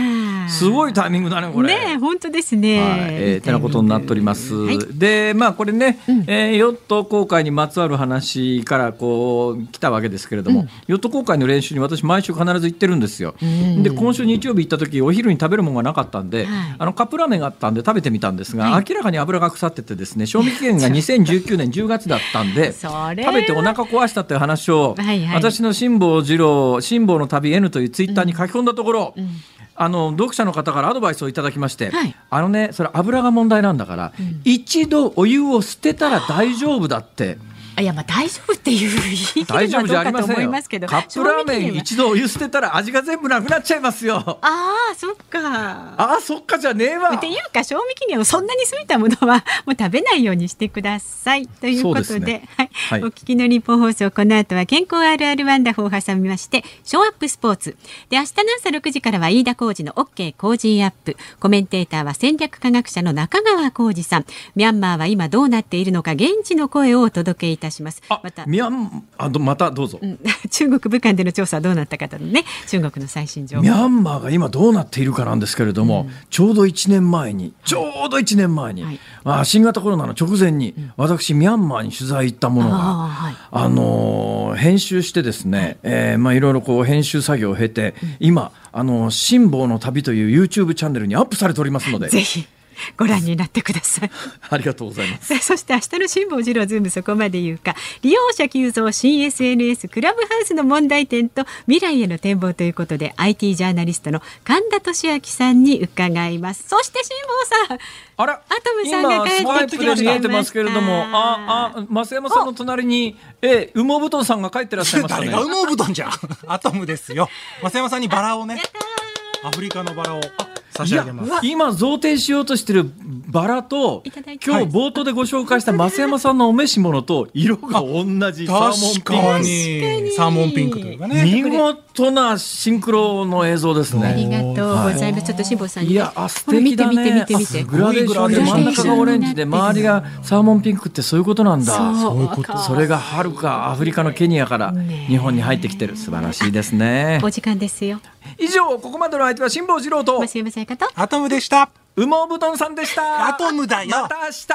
すごいタイミングだねこれ。ね本当ですね。はい、えー、てなことになっております。はい、でまあこれね、うん、えー、ヨット航海にまつわる話からこう来たわけですけれども、うん、ヨット航海の練習に私毎週必ず行ってるんですよ。で今週日曜日行った時お昼に食べるものがなかったんで、はい、あのカップラーメンがあったんで食べてみたんですが、はい、明らかに油が腐っててですね賞味期限が 2019年10月だったんで 食べてお腹壊したという話を、はいはい、私の辛坊治郎辛坊の旅 N というツイッターに書き込んだところ、うんうんあの読者の方からアドバイスをいただきまして、はい、あのねそれ油が問題なんだから、うん、一度お湯を捨てたら大丈夫だって。いやまあ大丈夫っていう言い切ればどうかと思いますけどカップラーメン一度お湯捨てたら味が全部なくなっちゃいますよ。ああそっか。ああそっかじゃねえわ。っていうか賞味期限をそんなに過ぎたものはもう食べないようにしてください。ということで、ね、はい、はい、お聞きの日本放送この後は健康あるあるワンダフを挟みましてショーアップスポーツ。で明日の朝6時からは飯田浩二の OK 工事アップ。コメンテーターは戦略科学者の中川浩二さん。ミャンマーは今どうなっているのか現地の声をお届けいたします。また。ミャンあまたどうぞ、うん、中国武漢での調査はどうなったかとね中国の最新情報。ミャンマーが今どうなっているかなんですけれども、うん、ちょうど1年前にちょうど1年前に、はい、あ新型コロナの直前に、うん、私ミャンマーに取材行ったものがあ、はい、あのー、編集してですね、はい、えー、まあいろいろこう編集作業を経て、今あの辛抱の旅という YouTube チャンネルにアップされておりますのでぜひ ご覧になってください ありがとうございますそして明日の辛坊治郎ズームそこまで言うか利用者急増新 SNS クラブハウスの問題点と未来への展望ということで IT ジャーナリストの神田敏晶さんに伺いますそして辛坊さんあら、アトムさんが帰ってきま見えてますけれども、あ、あ、増山さんの隣に、え、羽毛布団さんが帰ってらっしゃいましたね。誰が羽毛布団じゃん。アトムですよ。増山さんにバラをね。アフリカのバラを。差し上げます。今贈呈しようとしてるバラと今日冒頭でご紹介した 増山さんのお召し物と色が同じ。サーモンピンク。サーモンピンクというかね。見事なシンクロの映像ですね。ありがとうございます、ちょっと辛坊さんいやあ素敵だね。見て見て見てグラデーションで真ん中がオレンジで周りがサーモンピンクってそういうことなんだ。そう。それがはるかアフリカのケニアから日本に入ってきてる素晴らしいですね。お時間ですよ。以上ここまでの相手は辛坊治郎と増山さやかとアトムでした。羽毛布団さんでした。アトムだよ。また明日